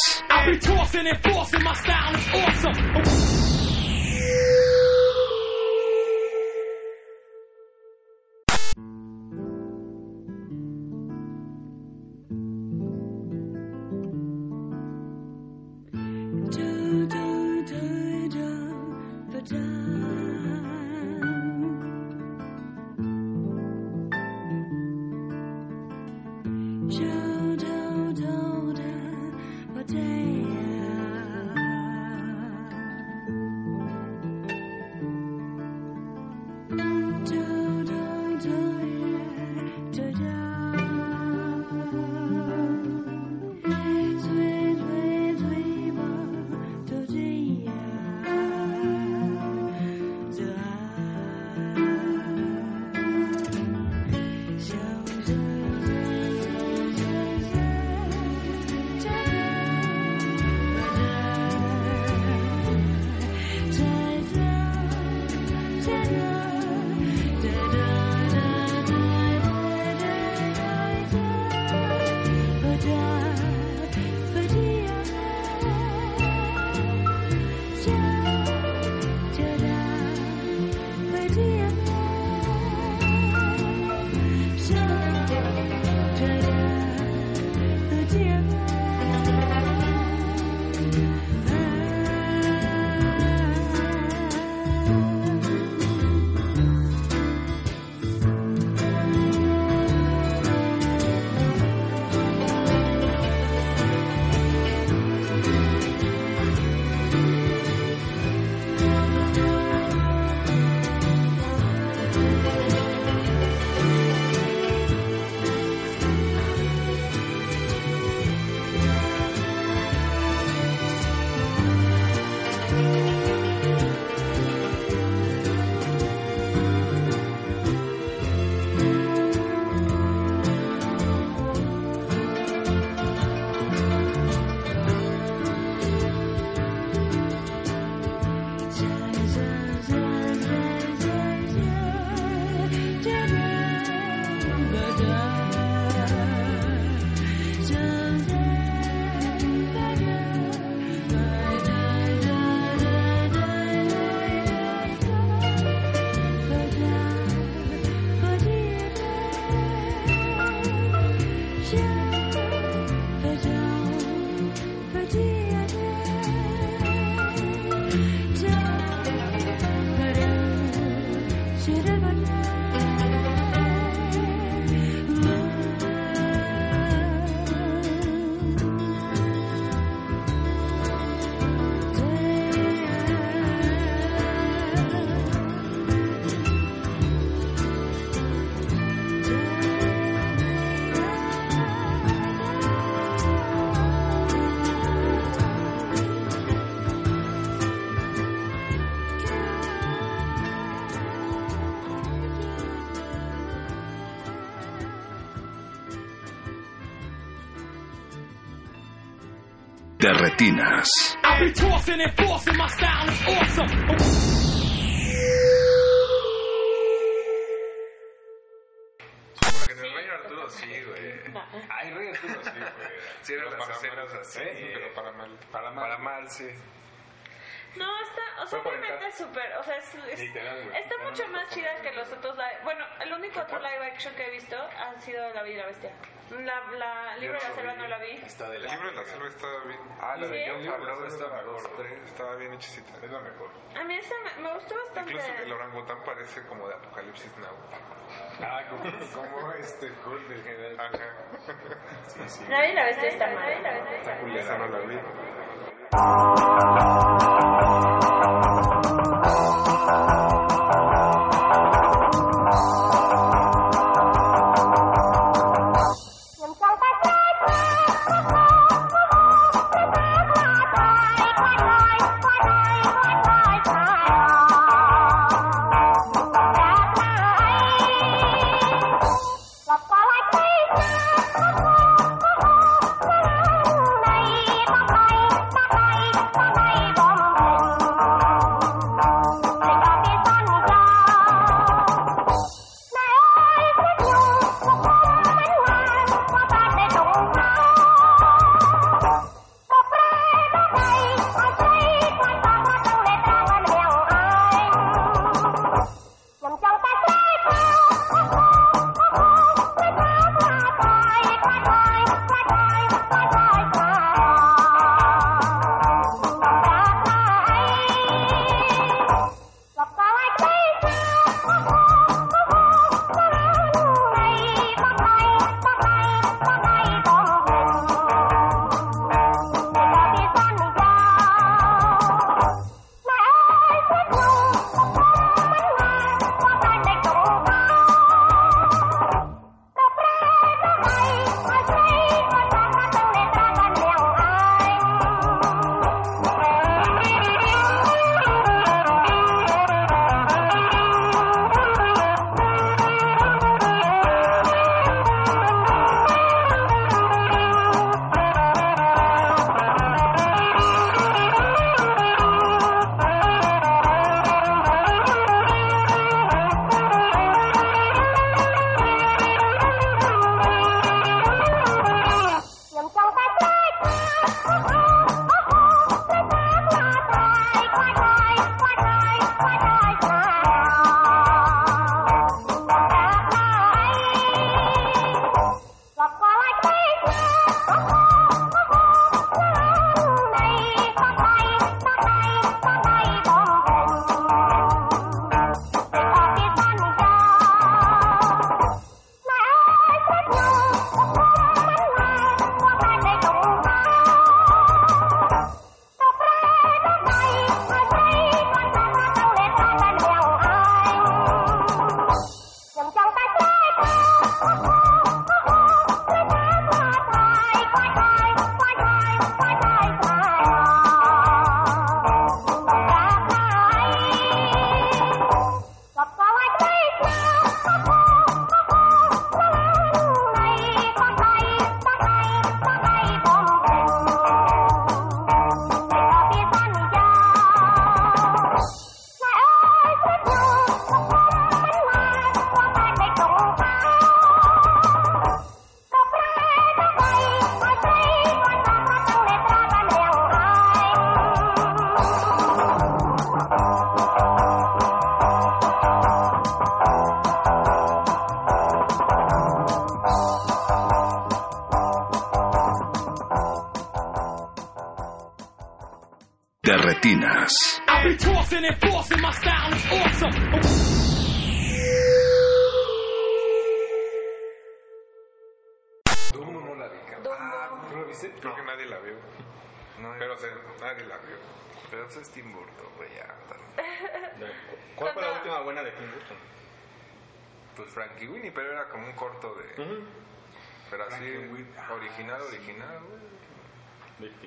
I be tossing and forcing, my style is awesome. Porque en el Rey Arturo sí, güey. Ay, Rey Arturo sí, güey. Sí, eran Pero las para escenas mal, así. ¿eh? Pero para mal. Para mal. Para mal, sí. No, está, o sea, obviamente es súper, o sea, es, es- está mucho más chida que los otros live. Bueno, el único otro live action que he visto ha sido La Bella y la Bestia. La, la Libro de la Selva no la vi. Está de El libro de la selva estaba bien. Ah, la de. John Favreau está Estaba mejor. Estaba bien hechicita. Es la mejor. A mí esa me, me gustó bastante. Incluso el orangután parece como de Apocalipsis Now. Ah, como, este Kurt del general. Ajá. Sí, sí. La Bella y la Bestia está mala. Está. Esa no la vi.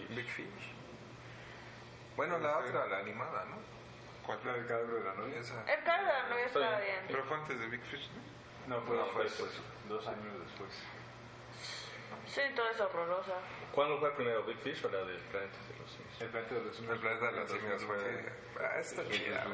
Big Fish. Bueno, la otra, la animada, ¿no? ¿Cuál? La del cadáver de la novia. Esa. El cadáver de la novia estaba bien. Pero fue antes de Big Fish, ¿no? No, fue, fue después. Dos años después. Sí, todo es horrorosa. ¿Cuándo fue primero, Big Fish o la del planeta de los simios? El planeta de los simios. El planeta de los simios fue... Ah, está chida.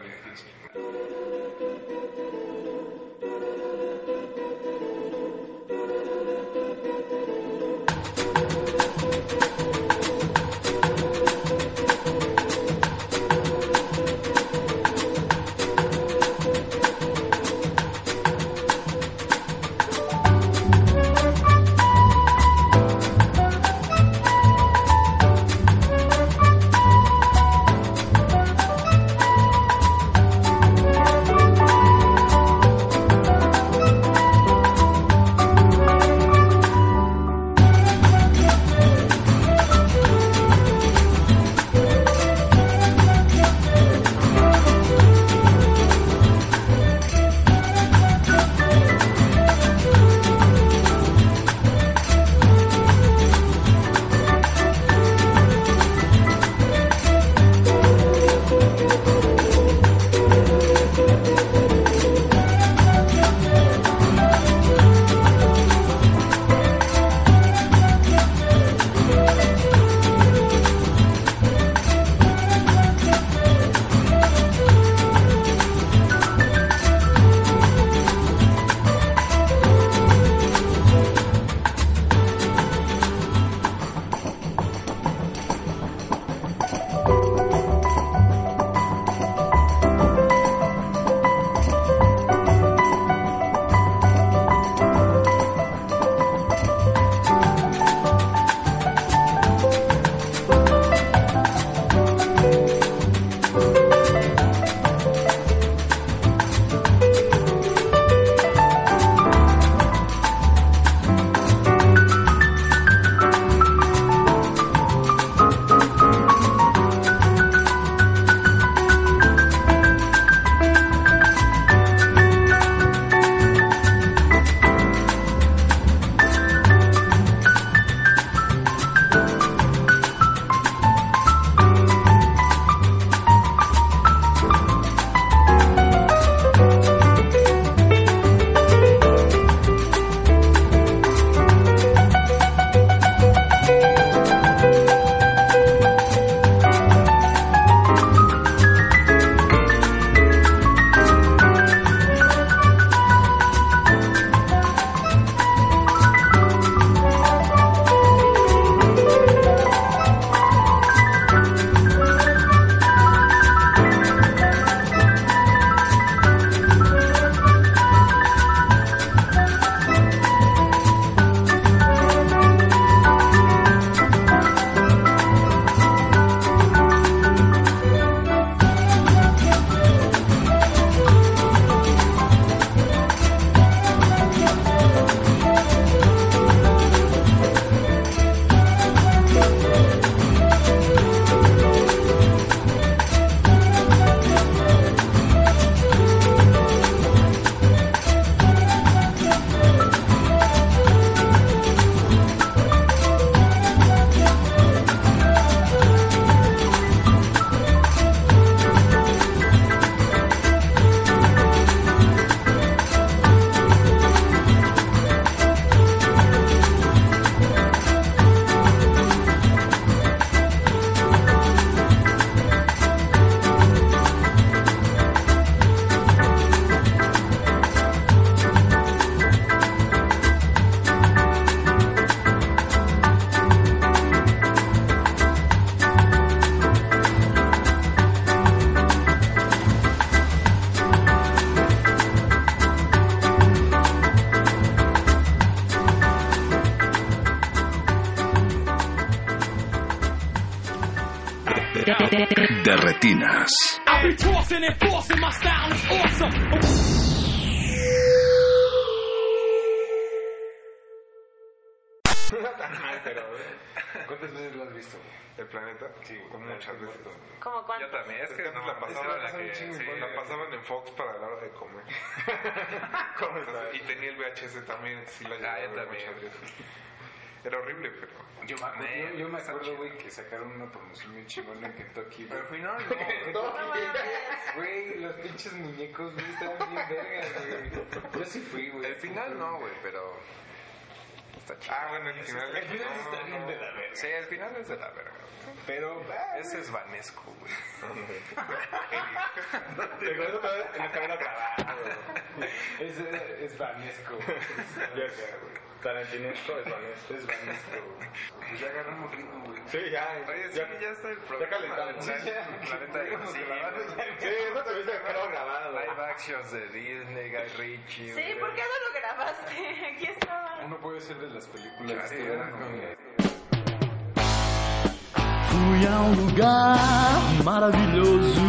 En Fox para la hora de comer. y tenía el VHS también, sí la Ah, yo también. Era horrible, pero... Yo me acuerdo, yo, yo me acuerdo, güey, que sacaron una promoción bien chingona en Kentucky. Pero al final Güey, los pinches muñecos, güey, estaban bien vergas, güey. Yo sí fui, güey. El final no, güey, pero... Está chido. Ah, bueno, el final... El final no, está bien no. de la verga. Sí, el final es de la verga. Pero, Ese es vanesco, güey. Recuerdo que en el camino grabado. Es, es vanesco. Tarantinesco es vanesco. Es vanesco. Pues ya agarramos ritmo, güey. Sí, ya. Oye, sí, ya, ya está el ya programa. calentamos. del Planeta de Íbamos sí, ya. Sí, eso tuviste que haberlo grabado. Live actions de Disney, Guy Ritchie. Sí. ¿por qué no lo grabaste? Aquí estaba. Uno puede ser de las películas Sí, Fui a um lugar maravilhoso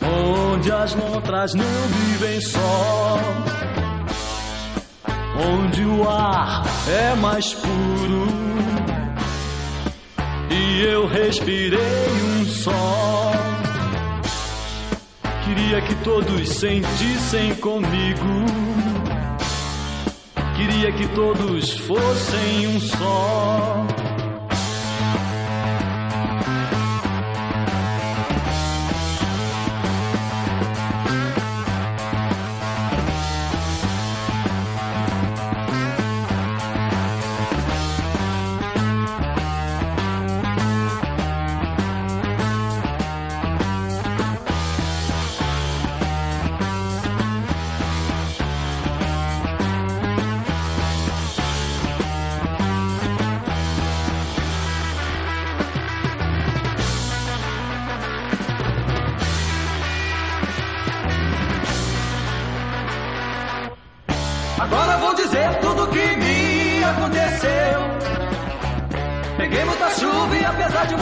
Onde as lontras não vivem só Onde o ar é mais puro E eu respirei um só. Queria que todos sentissem comigo Queria que todos fossem um só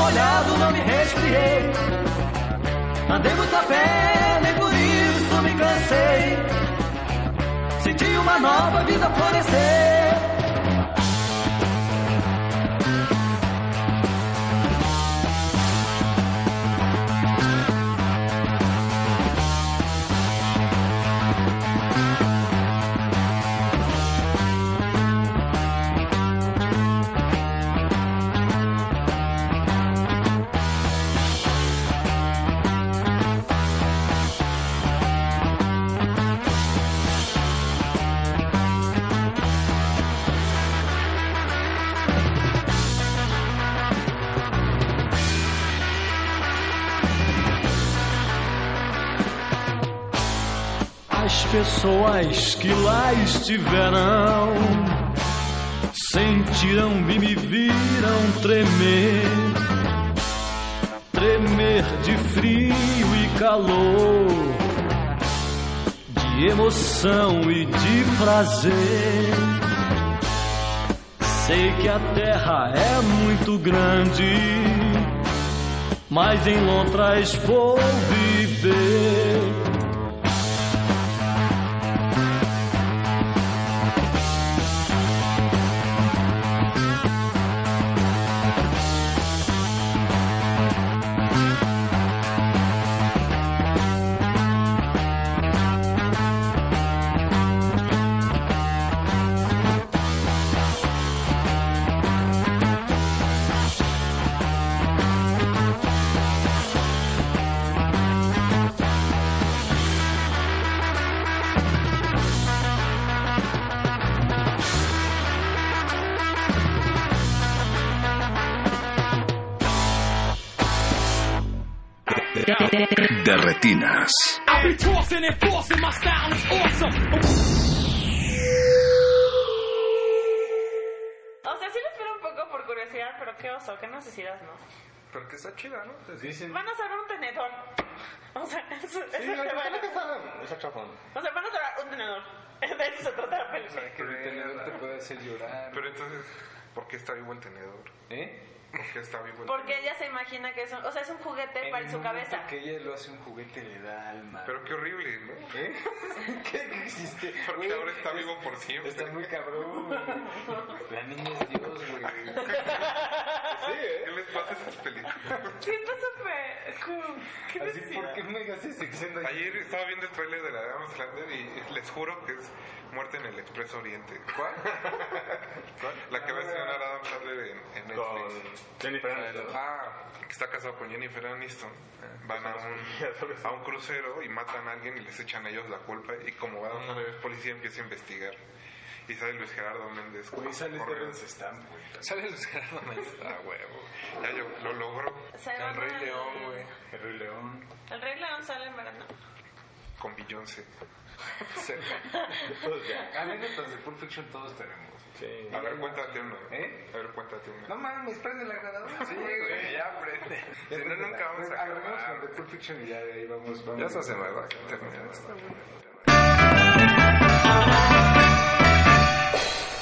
molhado não me resfriei. Andei muita pé, nem por isso me cansei. Senti uma nova vida florescer. Pessoas que lá estiverão sentirão e me viram tremer, tremer de frio e calor, de emoção e de prazer. Sei que a terra é muito grande, mas em Londres vou viver. Is awesome. O sea, sí lo espero un poco por curiosidad, pero qué oso, qué necesidad, ¿no? Porque está chida, ¿no? Dicen, Van a salvar un tenedor. O sea, eso Sí, es van es saxofón. O sea, van a salvar un tenedor. De eso se trata la película. que el tenedor te puede hacer llorar. Pero entonces, ¿por qué está vivo el tenedor? ¿Eh? Porque está vivo el Porque ella se imagina que es un, o sea, es un juguete para en su cabeza. que ella lo hace un juguete le da alma. Pero qué horrible, ¿no? ¿Eh? ¿Qué existe? Porque ahora está vivo por siempre. Está muy cabrón. güey. La niña es Dios, güey. Sí, ¿eh? ¿Qué les pasa a esas películas? Sí, está súper. ¿Qué Así? ¿por qué me hagas eso? Ayer estaba viendo el trailer de la de Sandler y les juro que es Muerte en el Expreso Oriente. ¿Cuál? La que va a estrenar Adam Sandler en, en Netflix. Con Jennifer Aniston. Ah, que está casado con Jennifer Aniston. Van a un, a un crucero y matan a alguien y les echan a ellos la culpa. Y como Adam Sandler es policía, empieza a investigar. Y sale Luis Gerardo Méndez. Güey, sale Stamp, güey. Sale Luis Gerardo Méndez. Ah, huevo. Ya yo lo logro. El Rey León, güey. El Rey León. El Rey León sale en verano. Con Beyoncé Todos ya. Anécdotas de Pulp Fiction todos tenemos. Sí. A ver, cuéntate uno. ¿Eh? A ver, cuéntate uno. No mames, prende la grabadora. Sí, güey, ya prende. Si no, nunca vamos a Agarramos acabar. con The Pulp Fiction y ya de ahí vamos. vamos Ya se hace mal, va, que termine esto.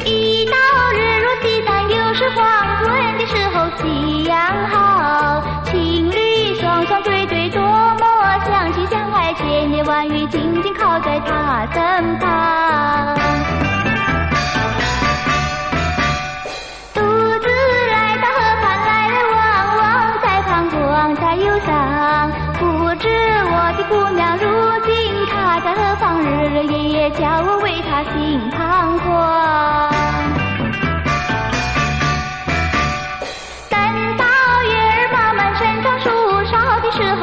一到日落西山，又是黄昏的时候，夕阳好，情侣双双对对，多么 相亲相爱，千言万语紧紧靠在他身旁。独自来到河畔，来来往往，在彷徨，在忧伤。不知我的姑娘如今她在何方，日日夜夜叫我为她心彷徨。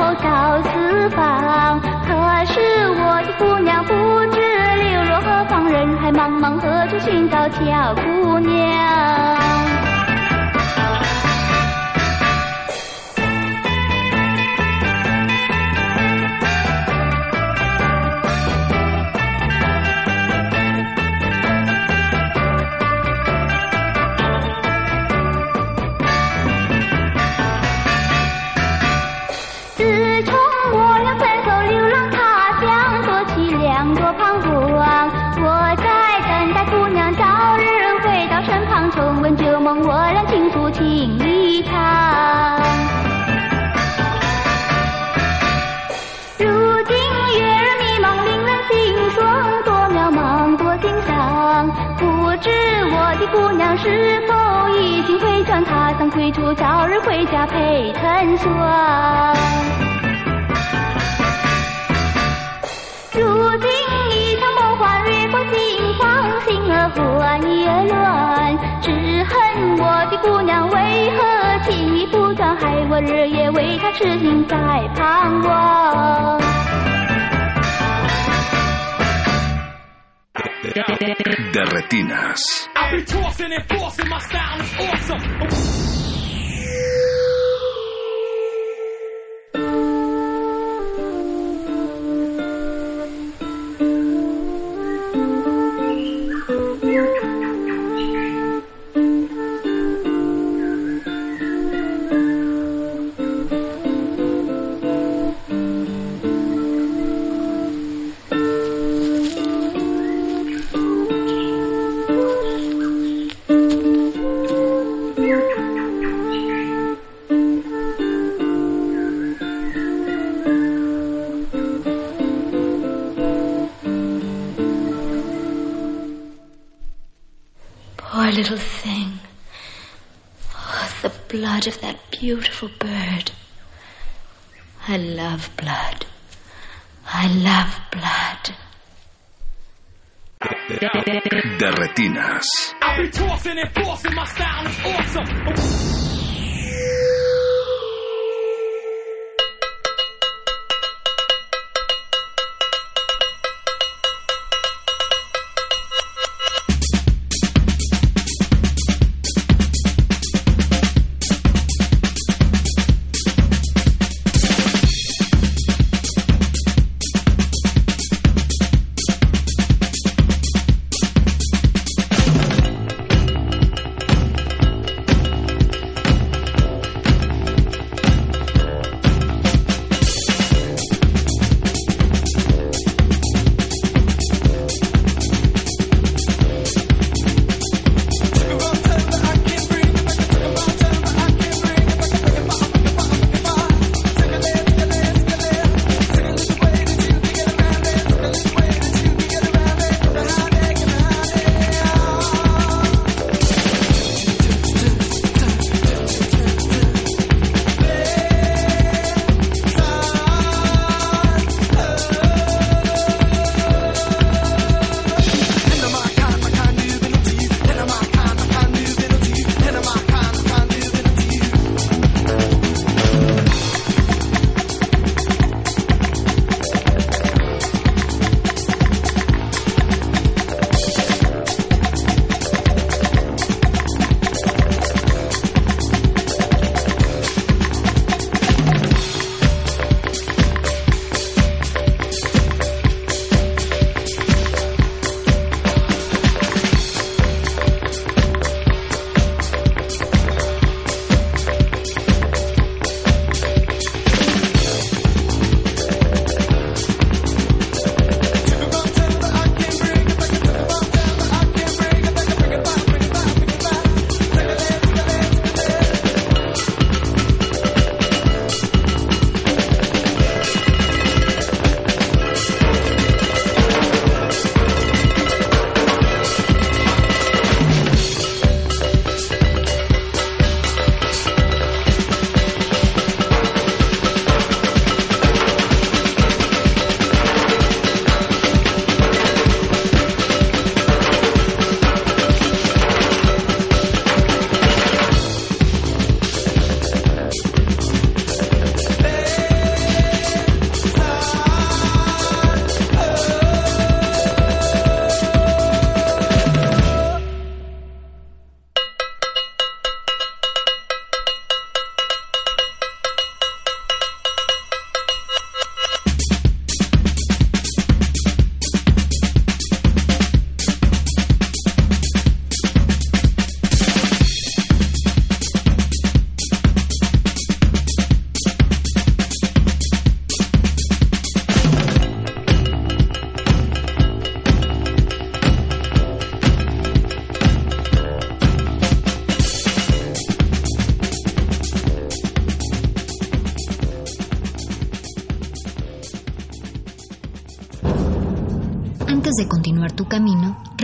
梢的时候找四方，可是我的姑娘不知流落何方，人海茫茫何处寻找小姑娘？姑娘是否已经回转他乡，归途早日回家配成双。如今一场梦幻掠过心房，心儿欢意儿乱，只恨我的姑娘为何轻易不转，害我日夜为她痴心在盼望。De retinas. I be tossing and forcing, my style is awesome. Retinas. I be tossing and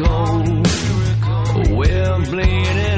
Miracle. We're bleeding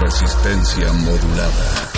Resistencia modulada.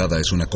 Es una